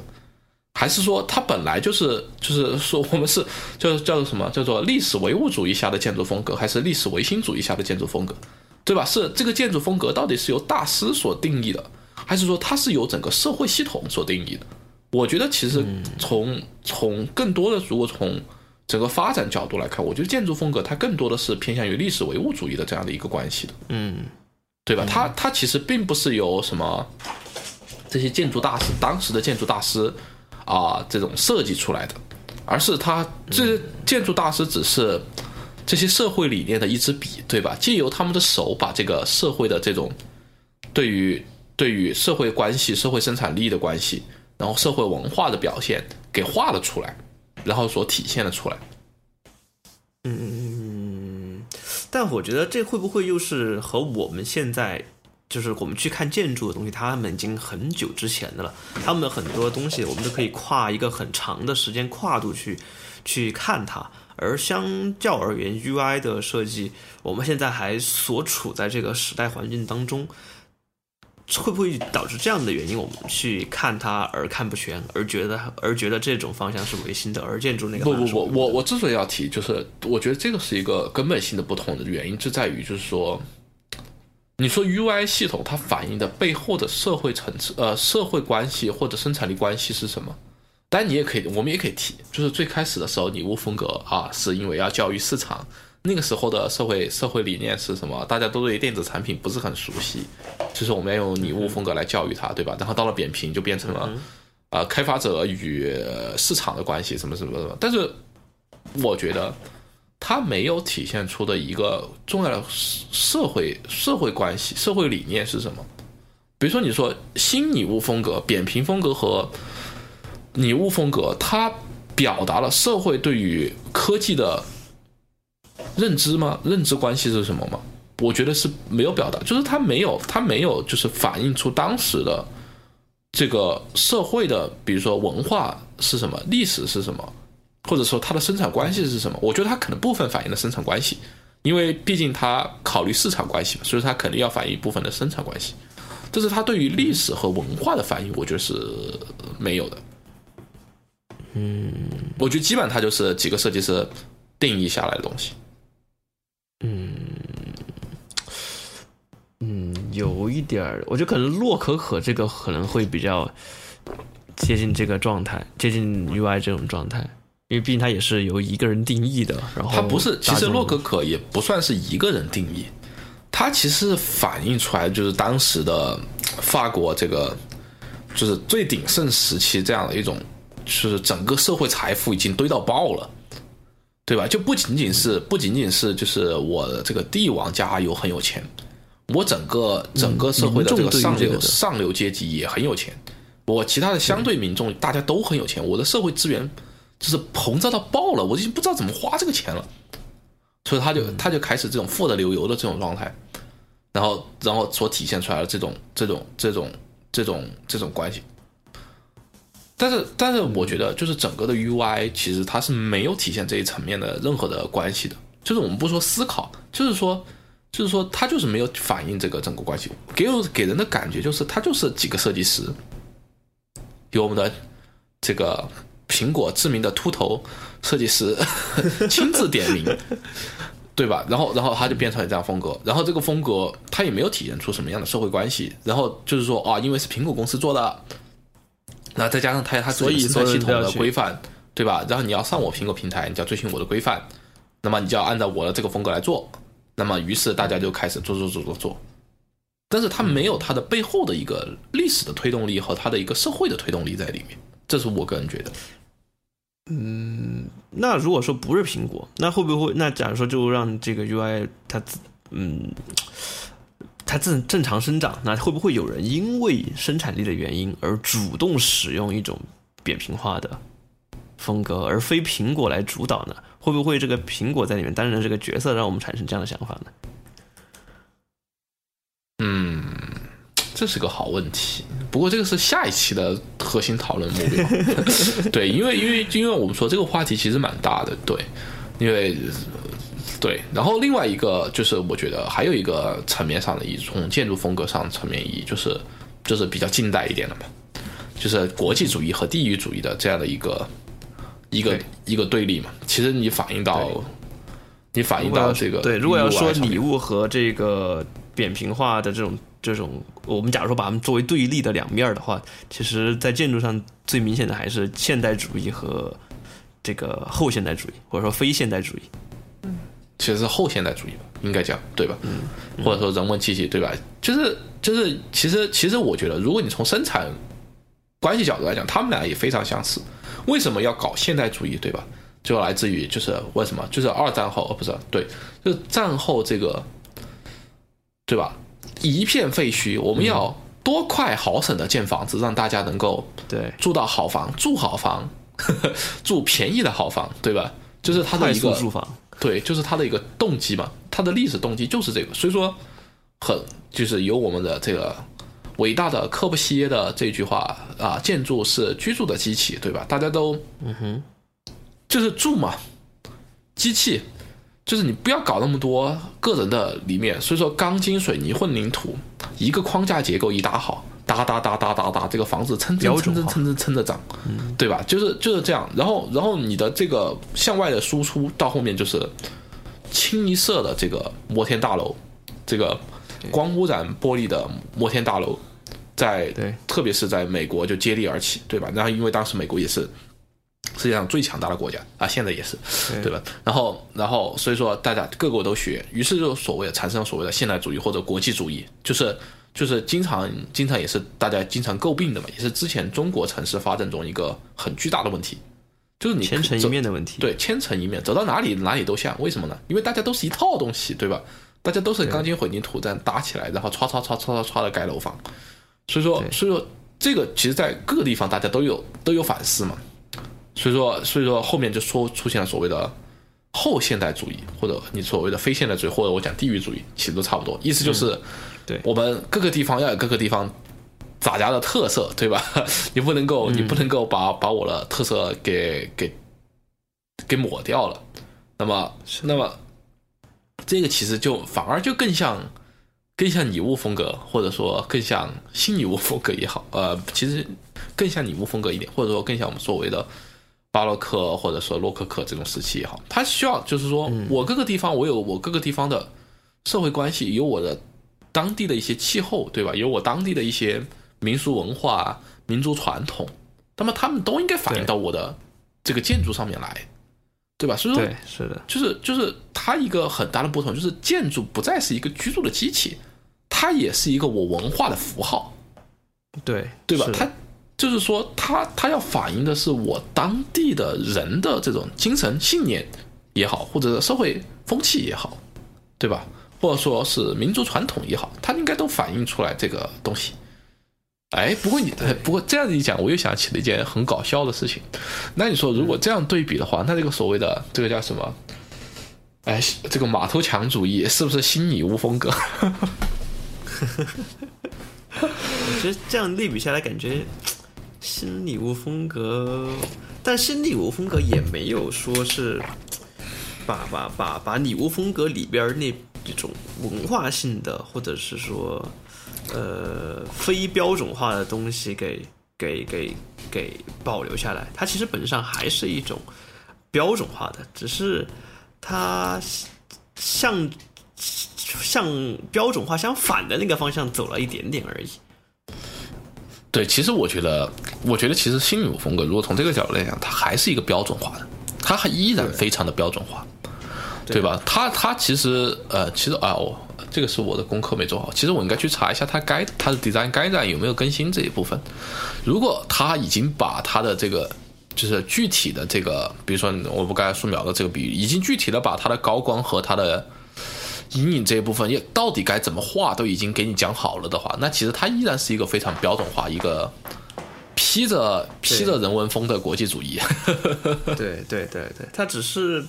还是说它本来就是就是说我们是叫叫做什么叫做历史唯物主义下的建筑风格，还是历史唯心主义下的建筑风格，对吧？是这个建筑风格到底是由大师所定义的，还是说它是由整个社会系统所定义的？我觉得其实从从更多的如果从整个发展角度来看，我觉得建筑风格它更多的是偏向于历史唯物主义的这样的一个关系的，嗯，对吧？它它其实并不是由什么这些建筑大师当时的建筑大师。啊，这种设计出来的，而是他这建筑大师只是这些社会理念的一支笔，对吧？借由他们的手把这个社会的这种对于对于社会关系、社会生产力的关系，然后社会文化的表现给画了出来，然后所体现了出来。嗯，但我觉得这会不会又是和我们现在？就是我们去看建筑的东西，他们已经很久之前的了。他们很多东西，我们都可以跨一个很长的时间跨度去去看它。而相较而言，UI 的设计，我们现在还所处在这个时代环境当中，会不会导致这样的原因？我们去看它而看不全，而觉得而觉得这种方向是唯心的，而建筑那个不不不，我我之所以要提，就是我觉得这个是一个根本性的不同的原因，就在于就是说，你说 UI 系统它反映的背后的社会层次，呃，社会关系或者生产力关系是什么？当然，你也可以，我们也可以提，就是最开始的时候，礼物风格啊，是因为要教育市场，那个时候的社会社会理念是什么？大家都对电子产品不是很熟悉，就是我们要用礼物风格来教育它，对吧？然后到了扁平，就变成了呃开发者与呃市场的关系，什么什么什么。但是我觉得它没有体现出的一个重要的社会社会关系、社会理念是什么？比如说，你说新拟物风格、扁平风格和拟物风格，它表达了社会对于科技的认知吗？认知关系是什么吗？我觉得是没有表达，就是它没有，它没有，就是反映出当时的这个社会的，比如说文化是什么，历史是什么，或者说它的生产关系是什么。我觉得它可能部分反映了生产关系，因为毕竟它考虑市场关系嘛，所以它肯定要反映一部分的生产关系。但是它对于历史和文化的反应，我觉得是没有的。嗯，我觉得基本上它就是几个设计师定义下来的东西。嗯，有一点儿，我觉得可能洛可可这个可能会比较接近这个状态，接近 UI 这种状态，因为毕竟它也是由一个人定义的。然后它不是，其实洛可可也不算是一个人定义，它其实反映出来就是当时的法国这个就是最鼎盛时期这样的一种，就是整个社会财富已经堆到爆了。对吧？就不仅仅是不仅仅是就是我的这个帝王家有很有钱，我整个整个社会的这个上流上流阶级也很有钱，我其他的相对民众大家都很有钱，我的社会资源就是膨胀到爆了，我已经不知道怎么花这个钱了，所以他就嗯他就开始这种富得流油的这种状态，然后然后所体现出来的这种这种这种这种这种关系。但是，但是我觉得，就是整个的 UI 其实它是没有体现这一层面的任何的关系的。就是我们不说思考，就是说，就是说，它就是没有反映这个整个关系。给我给人的感觉就是，它就是几个设计师，有我们的这个苹果知名的秃头设计师亲自点名，对吧？然后，然后他就变成了这样风格。然后这个风格，他也没有体现出什么样的社会关系。然后就是说，啊，因为是苹果公司做的，那再加上他他自己的生态系统的规范，对吧？然后你要上我苹果平台，你就要遵循我的规范，那么你就要按照我的这个风格来做。那么于是大家就开始做做做做做，但是它没有它的背后的一个历史的推动力和它的一个社会的推动力在里面，这是我个人觉得。嗯那如果说不是苹果，那会不会？那假如说就让这个 UI 它自嗯，它正正常生长，那会不会有人因为生产力的原因而主动使用一种扁平化的风格，而非苹果来主导呢？会不会这个苹果在里面担任这个角色，让我们产生这样的想法呢？嗯，这是个好问题。不过这个是下一期的核心讨论目标。对，因为因为因为我们说这个话题其实蛮大的，对，因为对，然后另外一个就是我觉得还有一个层面上的意义，从建筑风格上层面意义，就是就是比较近代一点的嘛，就是国际主义和地域主义的这样的一个一个一个对立嘛。其实你反映到你反映到这个对，如果要说礼物和这个扁平化的这种这种，我们假如说把它们作为对立的两面儿的话，其实在建筑上最明显的还是现代主义和这个后现代主义，或者说非现代主义。嗯其实是后现代主义吧，应该讲对吧？嗯，或者说人文气息对吧？就是就是，其实其实我觉得，如果你从生产关系角度来讲，他们俩也非常相似。为什么要搞现代主义对吧？就来自于就是为什么？就是二战后，呃，不是对，就是战后这个对吧？一片废墟，我们要多快好省的建房子，让大家能够对，住到好房，住好房呵呵，住便宜的好房，对吧？就是它的一个住房。对，就是他的一个动机嘛，他的历史动机就是这个，所以说很就是有我们的这个伟大的科布西耶的这句话啊，建筑是居住的机器，对吧？大家都嗯哼，就是住嘛，机器。就是你不要搞那么多个人的里面，所以说钢筋水泥混凝土一个框架结构一搭好，哒哒哒哒哒哒，这个房子蹭蹭蹭蹭蹭蹭蹭着涨，对吧？就是就是这样。然后然后你的这个向外的输出到后面就是清一色的这个摩天大楼，这个光污染玻璃的摩天大楼，在对特别是在美国就接力而起，对吧？然后因为当时美国也是世界上最强大的国家啊，现在也是，对吧？然后然后所以说大家各国都学，于是就所谓的产生所谓的现代主义或者国际主义，就是。就是经常经常也是大家经常诟病的嘛，也是之前中国城市发展中一个很巨大的问题，就是你千层一面的问题。对，千层一面，走到哪里哪里都像，为什么呢？因为大家都是一套东西，对吧？大家都是钢筋混凝土这样搭起来，然后歘歘歘歘歘歘的盖楼房。所以说，所以说这个其实在各个地方大家都有都有反思嘛。所以说，所以说后面就说出现了所谓的后现代主义，或者你所谓的非现代主义，或者我讲地域主义，其实都差不多，意思就是，对我们各个地方要有各个地方咋家的特色，对吧？你不能够，你不能够把把我的特色给给给抹掉了。那么，那么这个其实就反而就更像更像拟物风格，或者说更像新拟物风格也好，呃，其实更像拟物风格一点，或者说更像我们所谓的巴洛克或者说洛可可这种时期也好，它需要就是说我各个地方我有我各个地方的社会关系，有我的当地的一些气候，对吧？有我当地的一些民俗文化、民族传统，那么他们都应该反映到我的这个建筑上面来，对吧？所以说，对，是的，就是就是它一个很大的不同，就是建筑不再是一个居住的机器，它也是一个我文化的符号，对，对吧？它就是说，它它要反映的是我当地的人的这种精神信念也好，或者社会风气也好，对吧？或者说是民族传统也好，它应该都反映出来这个东西。哎，不过你 不过这样子一讲，我又想起了一件很搞笑的事情。那你说，如果这样对比的话，那这个所谓的这个叫什么？哎，这个马头强主义是不是新礼物风格？其实这样类比下来，感觉新礼物风格，但新礼物风格也没有说是把把把把礼物风格里边那这种文化性的，或者是说呃非标准化的东西给给给给保留下来。它其实本质上还是一种标准化的，只是它向向标准化相反的那个方向走了一点点而已。对，其实我觉得，我觉得其实新礼物风格，如果从这个角度来讲，它还是一个标准化的，它还依然非常的标准化，对吧？它它其实呃，其实啊，我这个是我的功课没做好，其实我应该去查一下它该它的 design guideline 有没有更新这一部分。如果它已经把它的这个就是具体的这个，比如说我不刚才素描的这个比喻，已经具体的把它的高光和它的阴影这一部分也到底该怎么画都已经给你讲好了的话，那其实它依然是一个非常标准化、一个披着披着人文风的国际主义。对对对对，他只是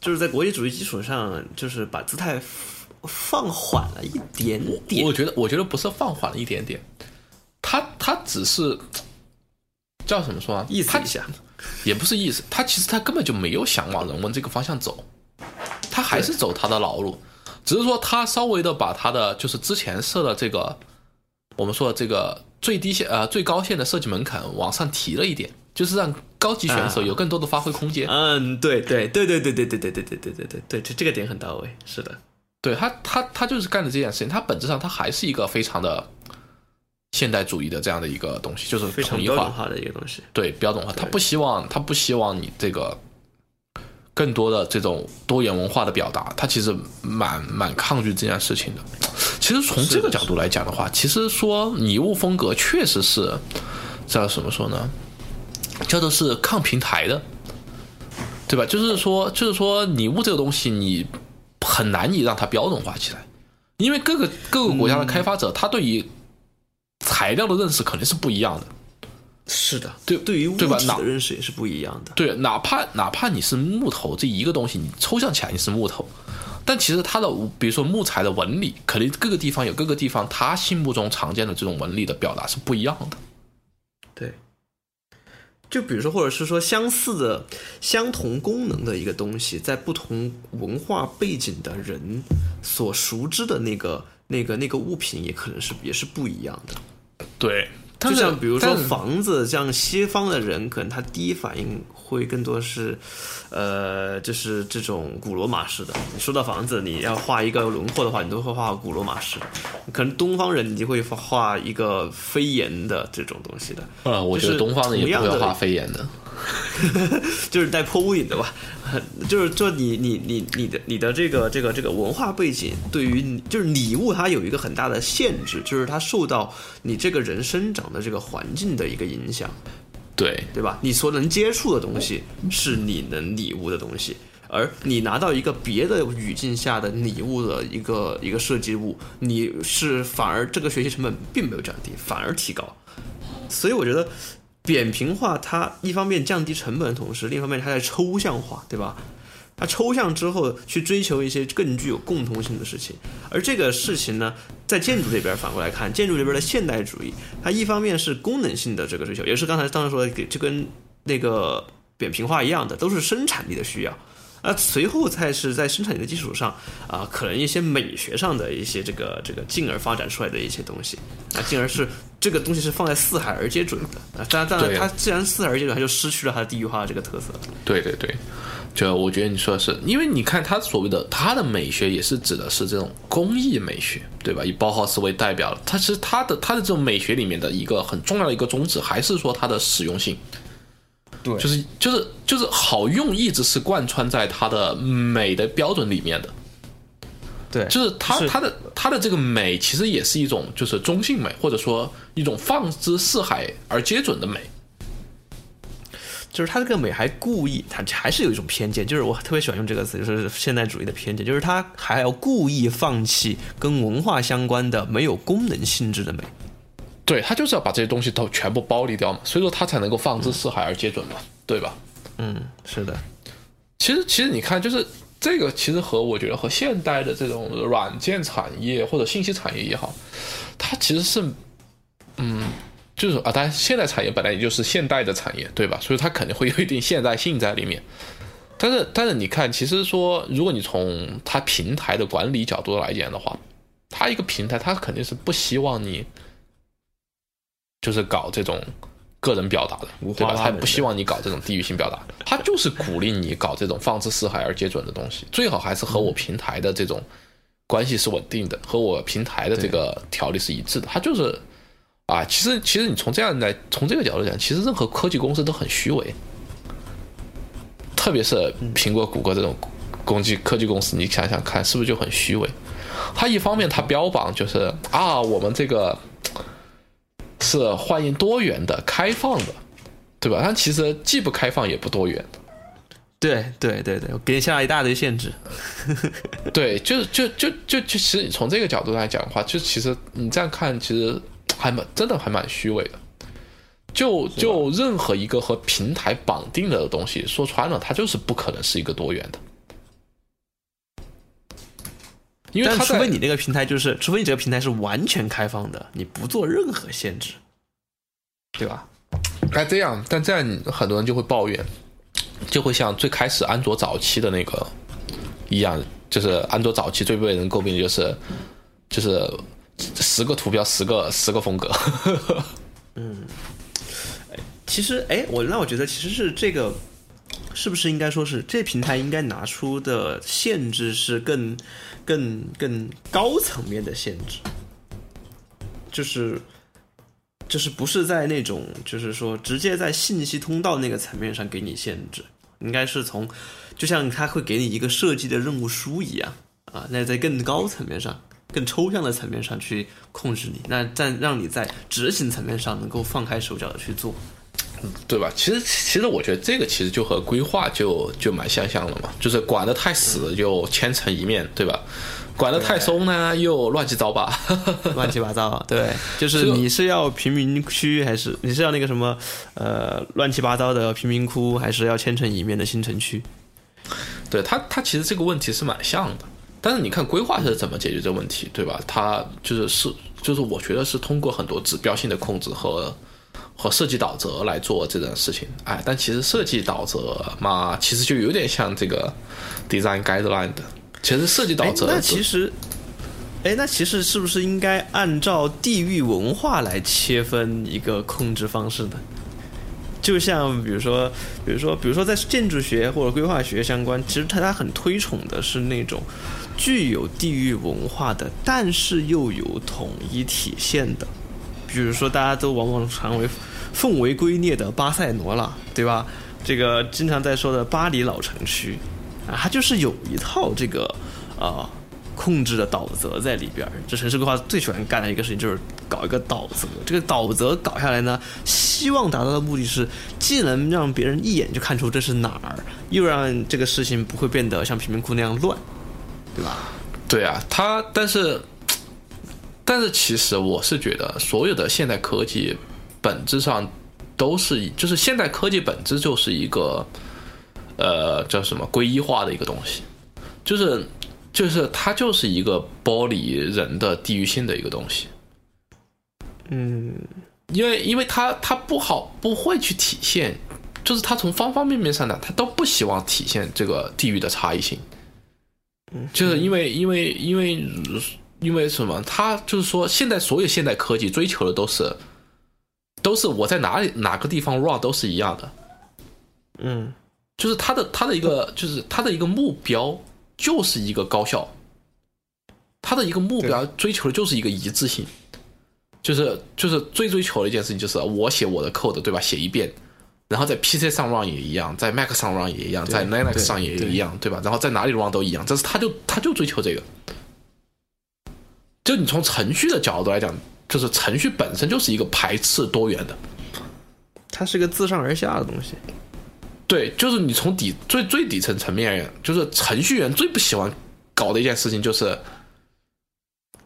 就是在国际主义基础上，就是把姿态放缓了一点点。我觉得，我觉得不是放缓了一点点，他他只是叫什么说啊？意思一下，也不是意思，他其实他根本就没有想往人文这个方向走，他还是走他的老路，只是说他稍微的把他的就是之前设的这个我们说的这个最低线呃最高线的设计门槛往上提了一点，就是让高级选手有更多的发挥空间。嗯，对对对对对对对对对对对对对对，这这个点很到位，是的，对他他他就是干的这件事情，他本质上他还是一个非常的现代主义的这样的一个东西，就是统一化。标准化的一个东西。对标准化，他不希望他不希望你这个更多的这种多元文化的表达，他其实蛮蛮抗拒这件事情的。其实从这个角度来讲的话，其实说拟物风格确实是叫怎么说呢？叫做是抗平台的，对吧？就是说，就是说拟物这个东西，你很难以让它标准化起来，因为各个各个国家的开发者，他对于材料的认识肯定是不一样的。是的，对对于物对吧那体的认识也是不一样的。对，哪怕哪怕你是木头这一个东西，你抽象起来你是木头，但其实它的比如说木材的纹理，可能各个地方有各个地方他心目中常见的这种纹理的表达是不一样的。对，就比如说，或者是说相似的、相同功能的一个东西，在不同文化背景的人所熟知的那个、那个、那个物品，也可能是也是不一样的。对，就像比如说房子，像西方的人，可能他第一反应会更多是，呃，就是这种古罗马式的。你说到房子，你要画一个轮廓的话，你都会画古罗马式。可能东方人你就会画一个飞檐的这种东西的。呃，我觉得东方人也同样的不会画飞檐的。就是 带破屋顶的吧，就是就你你你你的你的这个这个这个文化背景，对于你就是礼物，它有一个很大的限制，就是它受到你这个人生长的这个环境的一个影响，对，对吧？你所能接触的东西是你能礼物的东西，而你拿到一个别的语境下的礼物的一个一个设计物，你是反而这个学习成本并没有降低，反而提高。所以我觉得扁平化它一方面降低成本的同时，另一方面它在抽象化，对吧？它抽象之后去追求一些更具有共通性的事情，而这个事情呢，在建筑这边反过来看，建筑这边的现代主义，它一方面是功能性的这个追求，也是刚才当时说的，就跟那个扁平化一样的，都是生产力的需要。那随后才是在生产力的基础上啊，可能一些美学上的一些这个这个进而发展出来的一些东西啊，进而是这个东西是放在四海而皆准的啊。当然，当然，它既然四海而皆准，它就失去了它的地域化的这个特色。对对对，就我觉得你说的是，因为你看它所谓的它的美学也是指的是这种工艺美学，对吧？以包豪斯为代表的，它其实它的它的这种美学里面的一个很重要的一个宗旨，还是说它的实用性。对就是就是就是好用，一直是贯穿在它的美的标准里面的。对就是它它的它的这个美，其实也是一种就是中性美，或者说一种放之四海而皆准的美。就是它这个美还故意，它还是有一种偏见，就是我特别喜欢用这个词，就是现代主义的偏见，就是它还要故意放弃跟文化相关的没有功能性质的美。对他就是要把这些东西都全部剥离掉嘛，所以说他才能够放之四海而皆准嘛，对吧？嗯，是的，其实，其实你看，就是这个，其实和我觉得和现代的这种软件产业或者信息产业也好，它其实是，嗯，就是啊，当然现代产业本来也就是现代的产业，对吧？所以它肯定会有一定现代性在里面。但是，但是你看，其实说，如果你从它平台的管理角度来讲的话，它一个平台，它肯定是不希望你就是搞这种个人表达的，对吧？五花八门的它不希望你搞这种地域性表达，他就是鼓励你搞这种放之四海而皆准的东西，最好还是和我平台的这种关系是稳定的，和我平台的这个条例是一致的。他就是啊，其实其实你从这样来从这个角度讲，其实任何科技公司都很虚伪，特别是苹果、谷歌这种攻击科技公司，你想想看，是不是就很虚伪？他一方面他标榜就是啊，我们这个是欢迎多元的、开放的，对吧？但其实既不开放也不多元。对对对对，我给你下了一大堆限制。对，就就就就就，其实你从这个角度来讲的话，就其实你这样看，其实还蛮真的还蛮虚伪的。就就任何一个和平台绑定的东西，说穿了，它就是不可能是一个多元的，因为但它除非你那个平台就是，除非你这个平台是完全开放的，你不做任何限制，对吧？哎这样，但这样很多人就会抱怨，就会像最开始安卓早期的那个一样，就是安卓早期最被人诟病的就是就是十个图标，十个十个风格。嗯其实，哎，我那我觉得其实是这个，是不是应该说是这平台应该拿出的限制是更、更、更高层面的限制，就是就是不是在那种就是说直接在信息通道那个层面上给你限制，应该是从就像他会给你一个设计的任务书一样啊，那在更高层面上。更抽象的层面上去控制你，那在让你在执行层面上能够放开手脚的去做。对吧？其实其实我觉得这个其实就和规划就就蛮相像的嘛，就是管得太死就千层一面，对吧？管得太松呢又乱七八糟。乱七八糟，对，就是你是要贫民区，还是你是要那个什么呃乱七八糟的贫民窟，还是要千城一面的新城区？对它它其实这个问题是蛮像的，但是你看规划是怎么解决这个问题，对吧？它就是是就是我觉得是通过很多指标性的控制和。和设计导则来做这件事情，哎，但其实设计导则嘛，其实就有点像这个 design guideline 的。其实设计导哎，则，那其实，哎，那其实是不是应该按照地域文化来切分一个控制方式呢？就像比如说，比如说，比如说在建筑学或者规划学相关，其实它它很推崇的是那种具有地域文化的，但是又有统一体现的。比如说，大家都往往常为奉为圭臬的巴塞罗那，对吧？这个经常在说的巴黎老城区啊，它就是有一套这个啊、控制的导则在里边。这城市规划最喜欢干的一个事情就是搞一个导则。这个导则搞下来呢，希望达到的目的是，既能让别人一眼就看出这是哪儿，又让这个事情不会变得像贫民窟那样乱，对吧？对啊，它但是但是其实我是觉得，所有的现代科技本质上都是就是现代科技本质就是一个呃叫什么归一化的一个东西，就是就是它就是一个剥离人的地域性的一个东西。嗯，因为因为它它不好不会去体现，就是它从方方面面上呢，它都不希望体现这个地域的差异性。就是因为因为因为因为什么？它就是说，现在所有现代科技追求的都是都是我在哪里哪个地方 run 都是一样的，嗯，就是他的他的一个就是他的一个目标就是一个高效，他的一个目标追求的就是一个一致性。就是就是最追求的一件事情，就是我写我的 code 对吧？写一遍，然后在 PC 上 run 也一样，在 Mac 上 run 也一样，在 Linux 上也一样，对吧？然后在哪里 run 都一样，但是他就他就追求这个。就你从程序的角度来讲，就是程序本身就是一个排斥多元的，它是个自上而下的东西。对，就是你从底最最底层层面，就是程序员最不喜欢搞的一件事情，就是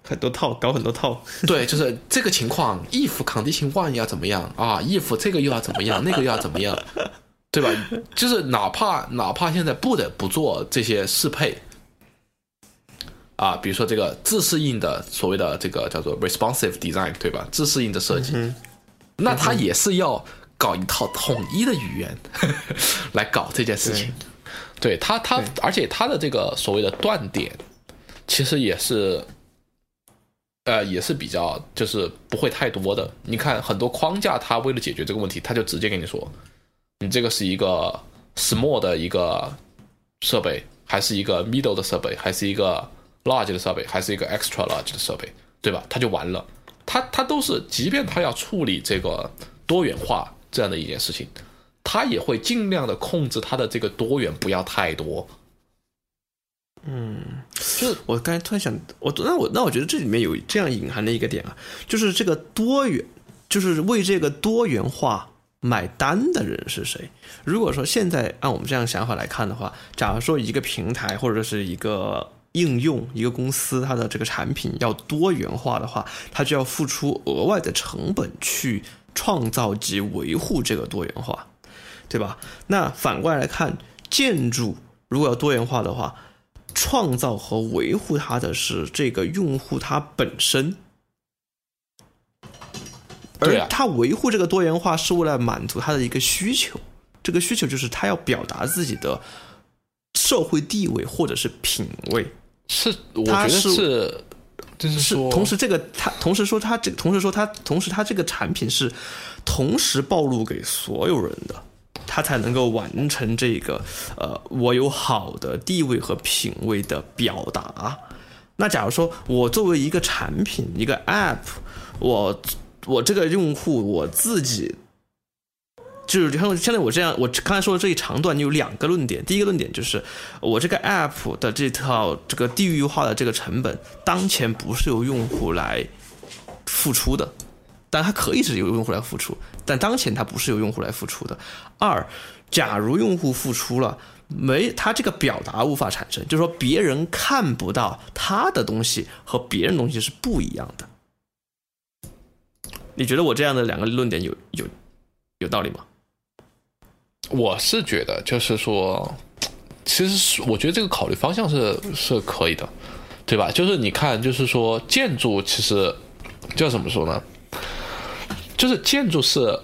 很多套，搞很多套。对，就是这个情况，if condition one 要怎么样啊？if 这个又要怎么样，那个又要怎么样，对吧？就是哪怕哪怕现在不得不做这些适配，啊，比如说这个自适应的所谓的这个叫做 responsive design，对吧？自适应的设计，那它也是要搞一套统一的语言 来搞这件事情。对它，它而且它的这个所谓的断点，其实也是，呃，也是比较就是不会太多的。你看很多框架，它为了解决这个问题，它就直接跟你说，你这个是一个 small 的一个设备，还是一个 middle 的设备，还是一个 large 的设备，还是一个 extra large 的设备，对吧？它就完了。它它都是，即便它要处理这个多元化这样的一件事情，它也会尽量的控制它的这个多元不要太多。嗯就是我刚才突然想，我那我那我觉得这里面有这样隐含的一个点啊，就是这个多元，就是为这个多元化买单的人是谁？如果说现在按我们这样想法来看的话，假如说一个平台或者是一个应用、一个公司，它的这个产品要多元化的话，它就要付出额外的成本去创造及维护这个多元化，对吧？那反过来来看，建筑如果要多元化的话，创造和维护它的是这个用户他本身，而他维护这个多元化是为了满足他的一个需求，这个需求就是他要表达自己的社会地位或者是品味，是，我觉得它是是，就是是说，同时这个他同时说他这同时说他同时他这个产品是同时暴露给所有人的，他才能够完成这个呃我有好的地位和品味的表达。那假如说我作为一个产品一个 App，我我这个用户我自己。就是像像我这样，我刚才说的这一长段你有两个论点。第一个论点就是，我这个 app 的这套这个地域化的这个成本，当前不是由用户来付出的，但它可以是由用户来付出，但当前它不是由用户来付出的。二，假如用户付出了，没他这个表达无法产生，就是说别人看不到他的东西和别人东西是不一样的。你觉得我这样的两个论点有有有道理吗？我是觉得，就是说，其实我觉得这个考虑方向是是可以的，对吧？就是你看，就是说建筑其实叫怎么说呢？就是建筑是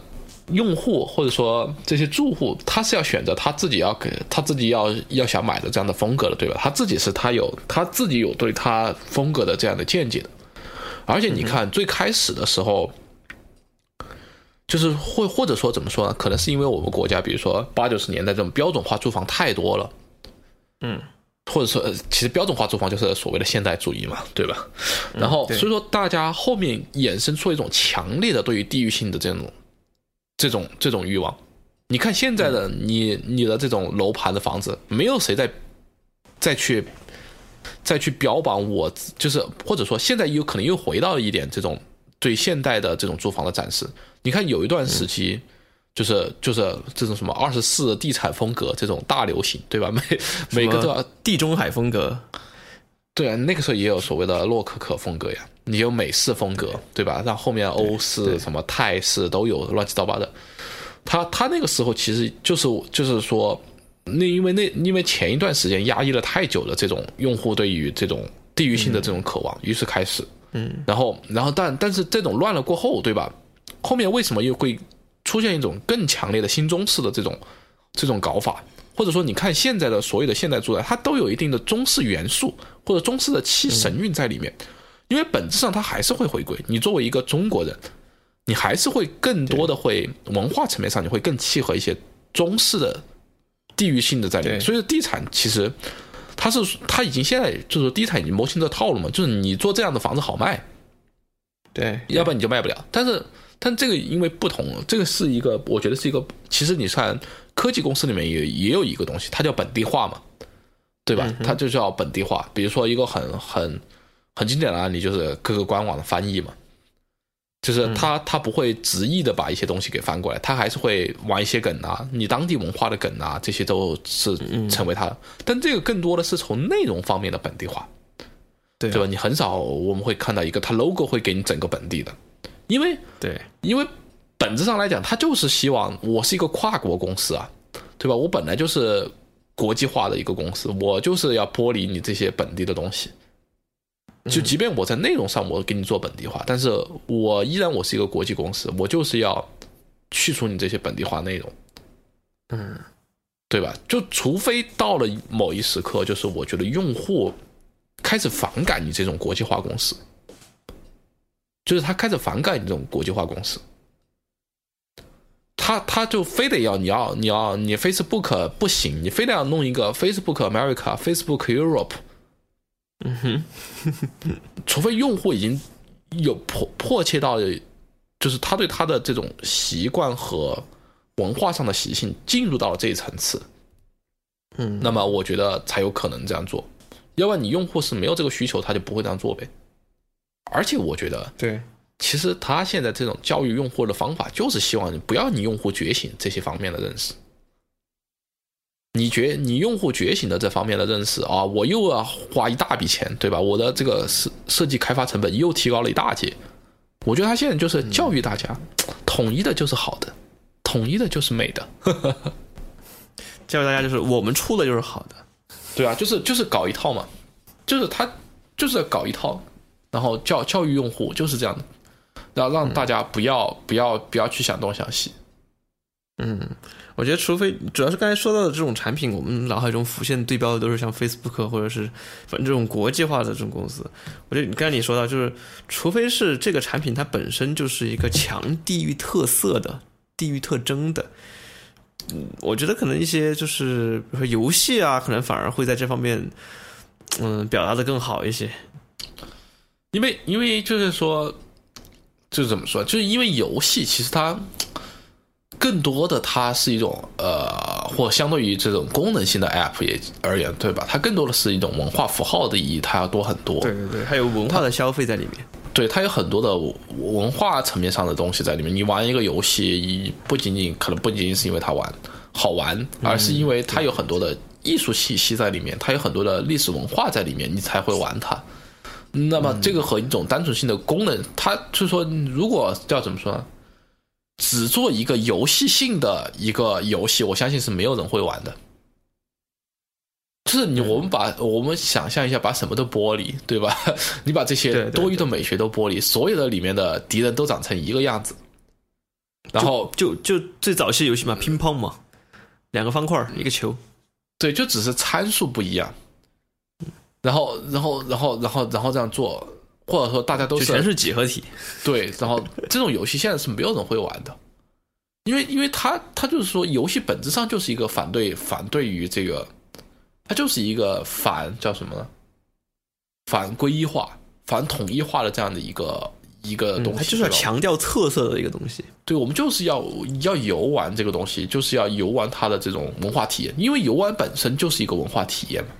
用户或者说这些住户，他是要选择他自己要给他自己要要想买的这样的风格的，对吧？他自己是他有他自己有对他风格的这样的见解的，而且你看最开始的时候。就是或或者说怎么说呢？可能是因为我们国家，比如说八九十年代这种标准化住房太多了，嗯，或者说呃其实标准化住房就是所谓的现代主义嘛，对吧？然后所以说大家后面衍生出一种强烈的对于地域性的这种这种这种欲望。你看现在的你你的这种楼盘的房子，没有谁在再去再去标榜我，就是或者说现在有可能又回到了一点这种对现代的这种住房的展示。你看有一段时期，就是就是这种什么二十四地产风格这种大流行，对吧？每每个都要地中海风格，对啊，那个时候也有所谓的洛可可风格呀，你有美式风格，对吧？然后后面欧式、什么泰式都有，乱七八糟的。他他那个时候其实就是就是说，那因为那因为前一段时间压抑了太久的这种用户对于这种地域性的这种渴望，于是开始，嗯，然后然后但但是这种乱了过后，对吧？后面为什么又会出现一种更强烈的新中式的这种这种搞法？或者说，你看现在的所有的现代住宅，它都有一定的中式元素或者中式的气神韵在里面，因为本质上它还是会回归。你作为一个中国人，你还是会更多的会文化层面上，你会更契合一些中式的地域性的在里面。所以地产其实它是它已经现在就是说地产已经摸清这套路嘛，就是你做这样的房子好卖，对，要不然你就卖不了。但是，但这个因为不同，这个是一个，我觉得是一个，其实你看科技公司里面也也有一个东西，它叫本地化嘛，对吧？它就叫本地化。比如说一个很很很经典的案例，就是各个官网的翻译嘛。就是它它不会执意的把一些东西给翻过来，它还是会玩一些梗啊，你当地文化的梗啊，这些都是成为它的。但这个更多的是从内容方面的本地化，对啊对吧？你很少我们会看到一个它 logo 会给你整个本地的，因为对因为本质上来讲，他就是希望我是一个跨国公司啊，对吧？我本来就是国际化的一个公司，我就是要剥离你这些本地的东西。就即便我在内容上我给你做本地化，但是我依然我是一个国际公司，我就是要去除你这些本地化内容，嗯，对吧？就除非到了某一时刻，就是我觉得用户开始反感你这种国际化公司，就是他开始反感你这种国际化公司，他他就非得要你要你要你 Facebook 不行，你非得要弄一个 Facebook America、Facebook Europe，嗯哼，除非用户已经有迫迫切到，就是他对他的这种习惯和文化上的习性进入到了这一层次，嗯，那么我觉得才有可能这样做，要不然你用户是没有这个需求，他就不会这样做呗。而且我觉得，对，其实他现在这种教育用户的方法，就是希望你不要你用户觉醒这些方面的认识。你觉你用户觉醒的这方面的认识啊，我又要花一大笔钱，对吧？我的这个设设计开发成本又提高了一大截。我觉得他现在就是教育大家，统一的就是好的，统一的就是美的。教育大家就是我们出的就是好的，对啊，就是就是搞一套嘛，就是他就是在搞一套，然后教教育用户就是这样的，然后让大家不要、不要不要去想东想西。嗯，我觉得除非主要是刚才说到的这种产品，我们脑海中浮现对标的都是像 Facebook 或者是反正这种国际化的这种公司。我觉得你刚才你说到，就是除非是这个产品它本身就是一个强地域特色的、地域特征的。嗯，我觉得可能一些就是比如说游戏啊，可能反而会在这方面，嗯，表达的更好一些。因为因为就是说，就是怎么说，就是因为游戏其实它更多的它是一种呃，或相对于这种功能性的 App 也而言，对吧？它更多的是一种文化符号的意义，它要多很多。对对对，还有文化的消费在里面。对，它有很多的文化层面上的东西在里面。你玩一个游戏，不仅仅可能不仅仅是因为它玩好玩，而是因为它有很多的艺术气息在里面，它有很多的历史文化在里面，你才会玩它。那么这个和一种单纯性的功能，它就是说，如果叫怎么说呢？只做一个游戏性的一个游戏，我相信是没有人会玩的。就是你，我们把我们想象一下，把什么都剥离，对吧？你把这些多余的美学都剥离，所有的里面的敌人都长成一个样子，然后就就最早期游戏嘛，乒乓嘛，两个方块儿一个球。对，就只是参数不一样，然后，然后，然后，然后，然后这样做，或者说大家都是全是几何体。对，然后这种游戏现在是没有人会玩的，因为因为他他就是说，游戏本质上就是一个反对反对于这个，它就是一个反叫什么呢？反归一化、反统一化的这样的一个一个东西，嗯它就是要强调特色的一个东西。对，我们就是要要游玩这个东西，就是要游玩它的这种文化体验，因为游玩本身就是一个文化体验嘛，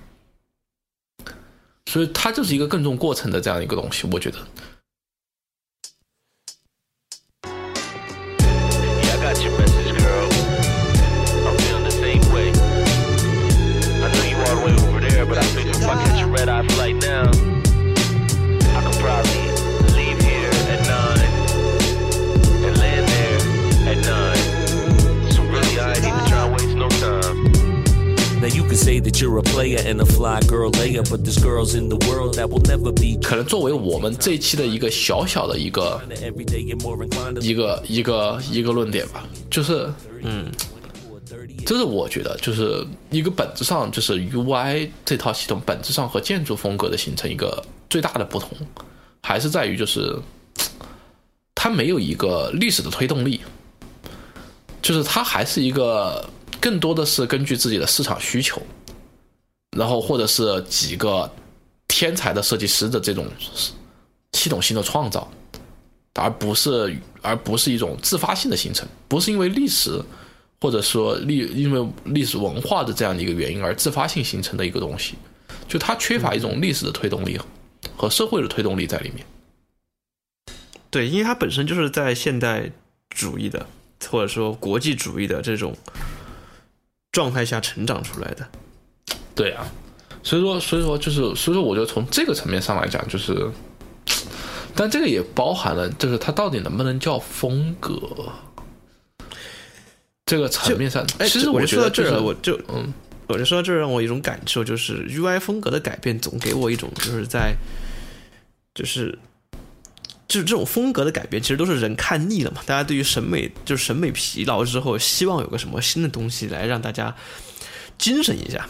所以它就是一个更重过程的这样一个东西，我觉得。say that you're a player and a fly girl layer but this girls in the world that will never be 可能作为我们这一期的一个小小的一个一个一个一个论点吧就是嗯。这是我觉得就是一个本质上就是 UI 这套系统本质上和建筑风格的形成一个最大的不同还是在于就是它没有一个历史的推动力就是它还是一个更多的是根据自己的市场需求，然后或者是几个天才的设计师的这种系统性的创造。而不是而不是一种自发性的形成，不是因为历史或者说历因为历史文化的这样的一个原因而自发性形成的一个东西，就它缺乏一种历史的推动力和社会的推动力在里面。对，因为它本身就是在现代主义的或者说国际主义的这种状态下成长出来的。对啊，所以说，所以说就是，所以说，我觉得从这个层面上来讲，就是，但这个也包含了，就是它到底能不能叫风格，这个层面上，哎，其实我觉得就是说到这儿，我就嗯，我就说到这，让我有一种感受，就是 UI 风格的改变，总给我一种就是在，就是，就是这种风格的改变，其实都是人看腻了嘛。大家对于审美就是审美疲劳之后，希望有个什么新的东西来让大家精神一下，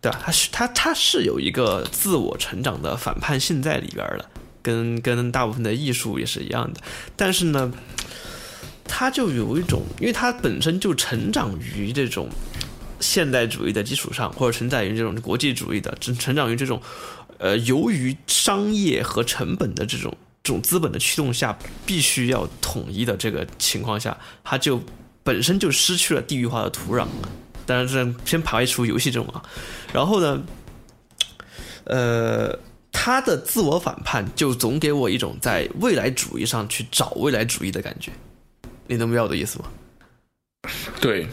对吧？它是它它是有一个自我成长的反叛性在里边儿的，跟跟大部分的艺术也是一样的。但是呢，它就有一种，因为它本身就成长于这种现代主义的基础上，或者承载于这种国际主义的，成成长于这种呃，由于商业和成本的这种种资本的驱动下，必须要统一的这个情况下，它就本身就失去了地域化的土壤。当然，这先排除游戏这种啊，然后呢，呃，他的自我反叛就总给我一种在未来主义上去找未来主义的感觉。你能明白我的意思吗？对，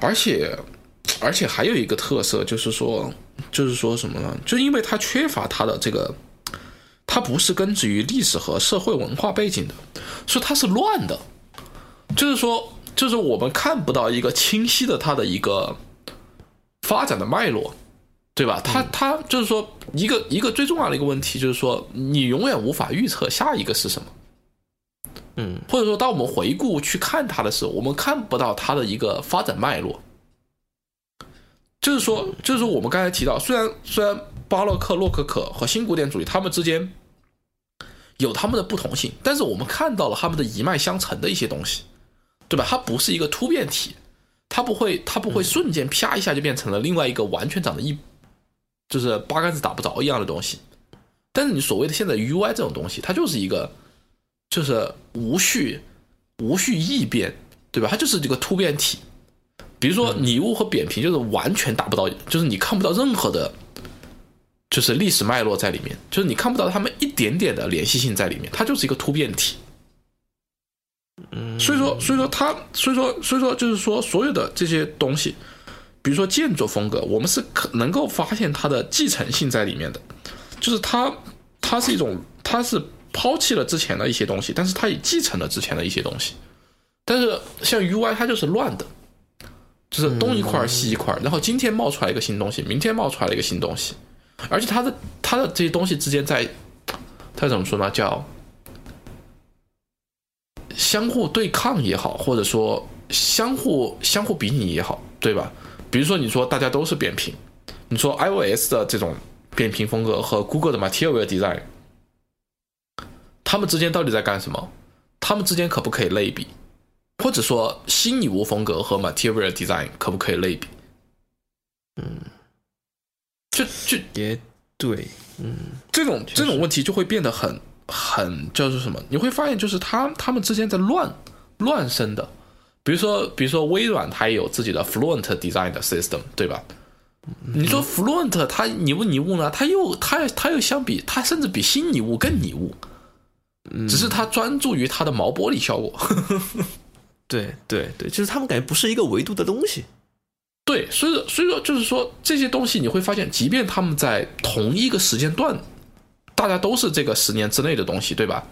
而且而且还有一个特色就是说，就是说什么呢？就因为它缺乏它的这个，它不是根植于历史和社会文化背景的，所以它是乱的。就是说，就是我们看不到一个清晰的它的一个发展的脉络，对吧？它它就是说一个一个最重要的一个问题，就是说你永远无法预测下一个是什么。嗯，或者说，当我们回顾去看它的时候，我们看不到它的一个发展脉络。就是说，就是说，我们刚才提到，虽然虽然巴洛克、洛可可和新古典主义他们之间有他们的不同性，但是我们看到了他们的一脉相承的一些东西，对吧？它不是一个突变体，它不会，它不会瞬间啪一下就变成了另外一个完全长得一就是八竿子打不着一样的东西。但是你所谓的现在 UI 这种东西，它就是一个就是无序无序异变，对吧？它就是这个突变体。比如说拟物和扁平，就是完全达不到，就是你看不到任何的，就是历史脉络在里面，就是你看不到他们一点点的联系性在里面，它就是一个突变体。嗯，所以说，所以说它，所以说，所以说，就是说，所有的这些东西，比如说建筑风格，我们是可能够发现它的继承性在里面的，就是它，它是一种，它是抛弃了之前的一些东西，但是它也继承了之前的一些东西。但是像 UI，它就是乱的，就是东一块儿西一块儿，然后今天冒出来一个新东西，明天冒出来了一个新东西，而且它的它的这些东西之间在，它怎么说呢？叫相互对抗也好，或者说相互相互比拟也好，对吧？比如说你说大家都是扁平，你说 iOS 的这种扁平风格和 Google 的 Material Design，他们之间到底在干什么？他们之间可不可以类比？或者说新拟物风格和 Material Design 可不可以类比？嗯，就就也对，嗯这种这种问题就会变得很很就是什么？你会发现，就是他他们之间在乱乱生的。比如说，比如说微软，它也有自己的 Fluent Design 的 system，对吧？你说 Fluent 它拟不拟物呢？它又它它又相比它甚至比新拟物更拟物，只是它专注于它的毛玻璃效果。对对对，就是他们感觉不是一个维度的东西。对，所以说所以说就是说这些东西你会发现，即便他们在同一个时间段，大家都是这个十年之内的东西，对吧？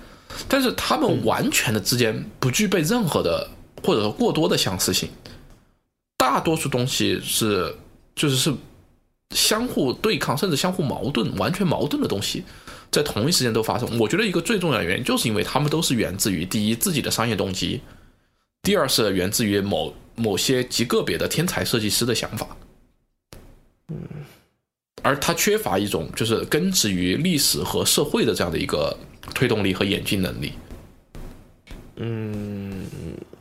但是他们完全的之间不具备任何的或者说过多的相似性，大多数东西是就是是相互对抗，甚至相互矛盾、完全矛盾的东西，在同一时间都发生。我觉得一个最重要的原因，就是因为他们都是源自于第一自己的商业动机，第二是源自于某某些极个别的天才设计师的想法。嗯而它缺乏一种就是根植于历史和社会的这样的一个推动力和演进能力。嗯，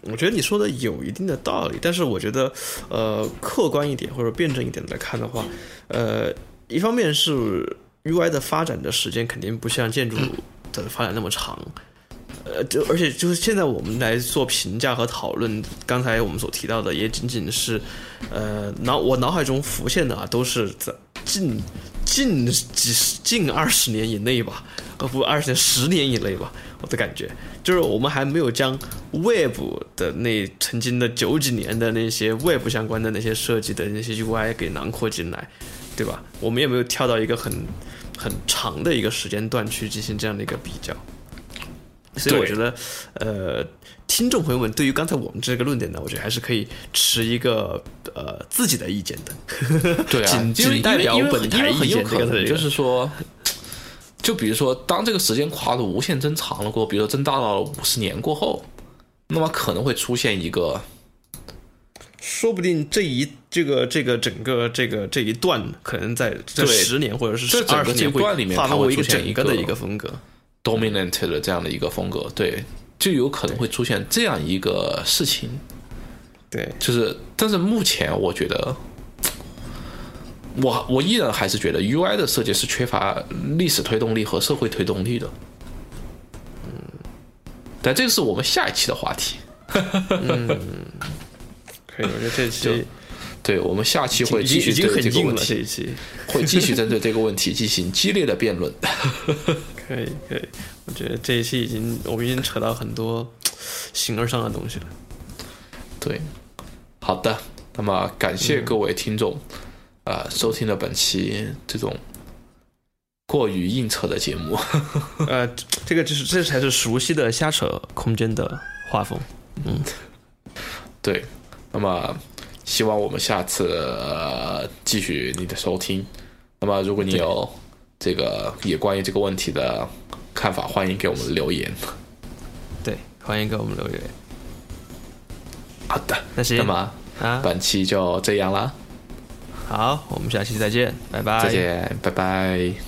我觉得你说的有一定的道理，但是我觉得，呃，客观一点或者辩证一点来看的话，呃，一方面是 UI 的发展的时间肯定不像建筑的发展那么长，呃，就而且就是现在我们来做评价和讨论，刚才我们所提到的也仅仅是，呃，脑我脑海中浮现的啊，都是在近近几十近二十年以内吧，呃不二十年十年以内吧，我的感觉就是我们还没有将 Web 的那曾经的九几年的那些 Web 相关的那些设计的那些 UI 给囊括进来，对吧？我们也没有跳到一个很很长的一个时间段去进行这样的一个比较。所以我觉得，呃，听众朋友们对于刚才我们这个论点呢，我觉得还是可以持一个呃自己的意见的。对啊，仅仅代表本台意见有可能这个就是说，就比如说，当这个时间跨度无限增长了过后，比如说增大到了五十年过后，那么可能会出现一个说不定这一这个这个整个这个这一段，可能在这十年或者是这整个二十年这一段里面它划分为一个会出现一整个的一个风格。Dominant 的这样的一个风格，对，就有可能会出现这样一个事情。对，就是，但是目前我觉得，我我依然还是觉得 UI 的设计是缺乏历史推动力和社会推动力的。嗯，但这个是我们下一期的话题。嗯可以，我觉得这期对我们下期会继续对很硬了，这这个问题，一期。会继续针对这个问题进行激烈的辩论。可以可以，我觉得这一期已经我们已经扯到很多形而上的东西了。对，好的，那么感谢各位听众，啊、收听了本期这种过于硬扯的节目。呃，这个就是这才是熟悉的瞎扯空间的画风。嗯对，那么希望我们下次、呃、继续你的收听。那么如果你有这个也关于这个问题的看法，欢迎给我们留言。对，欢迎给我们留言。好的，那行那么啊，本期就这样啦，好，我们下期再见，拜拜。再见，拜拜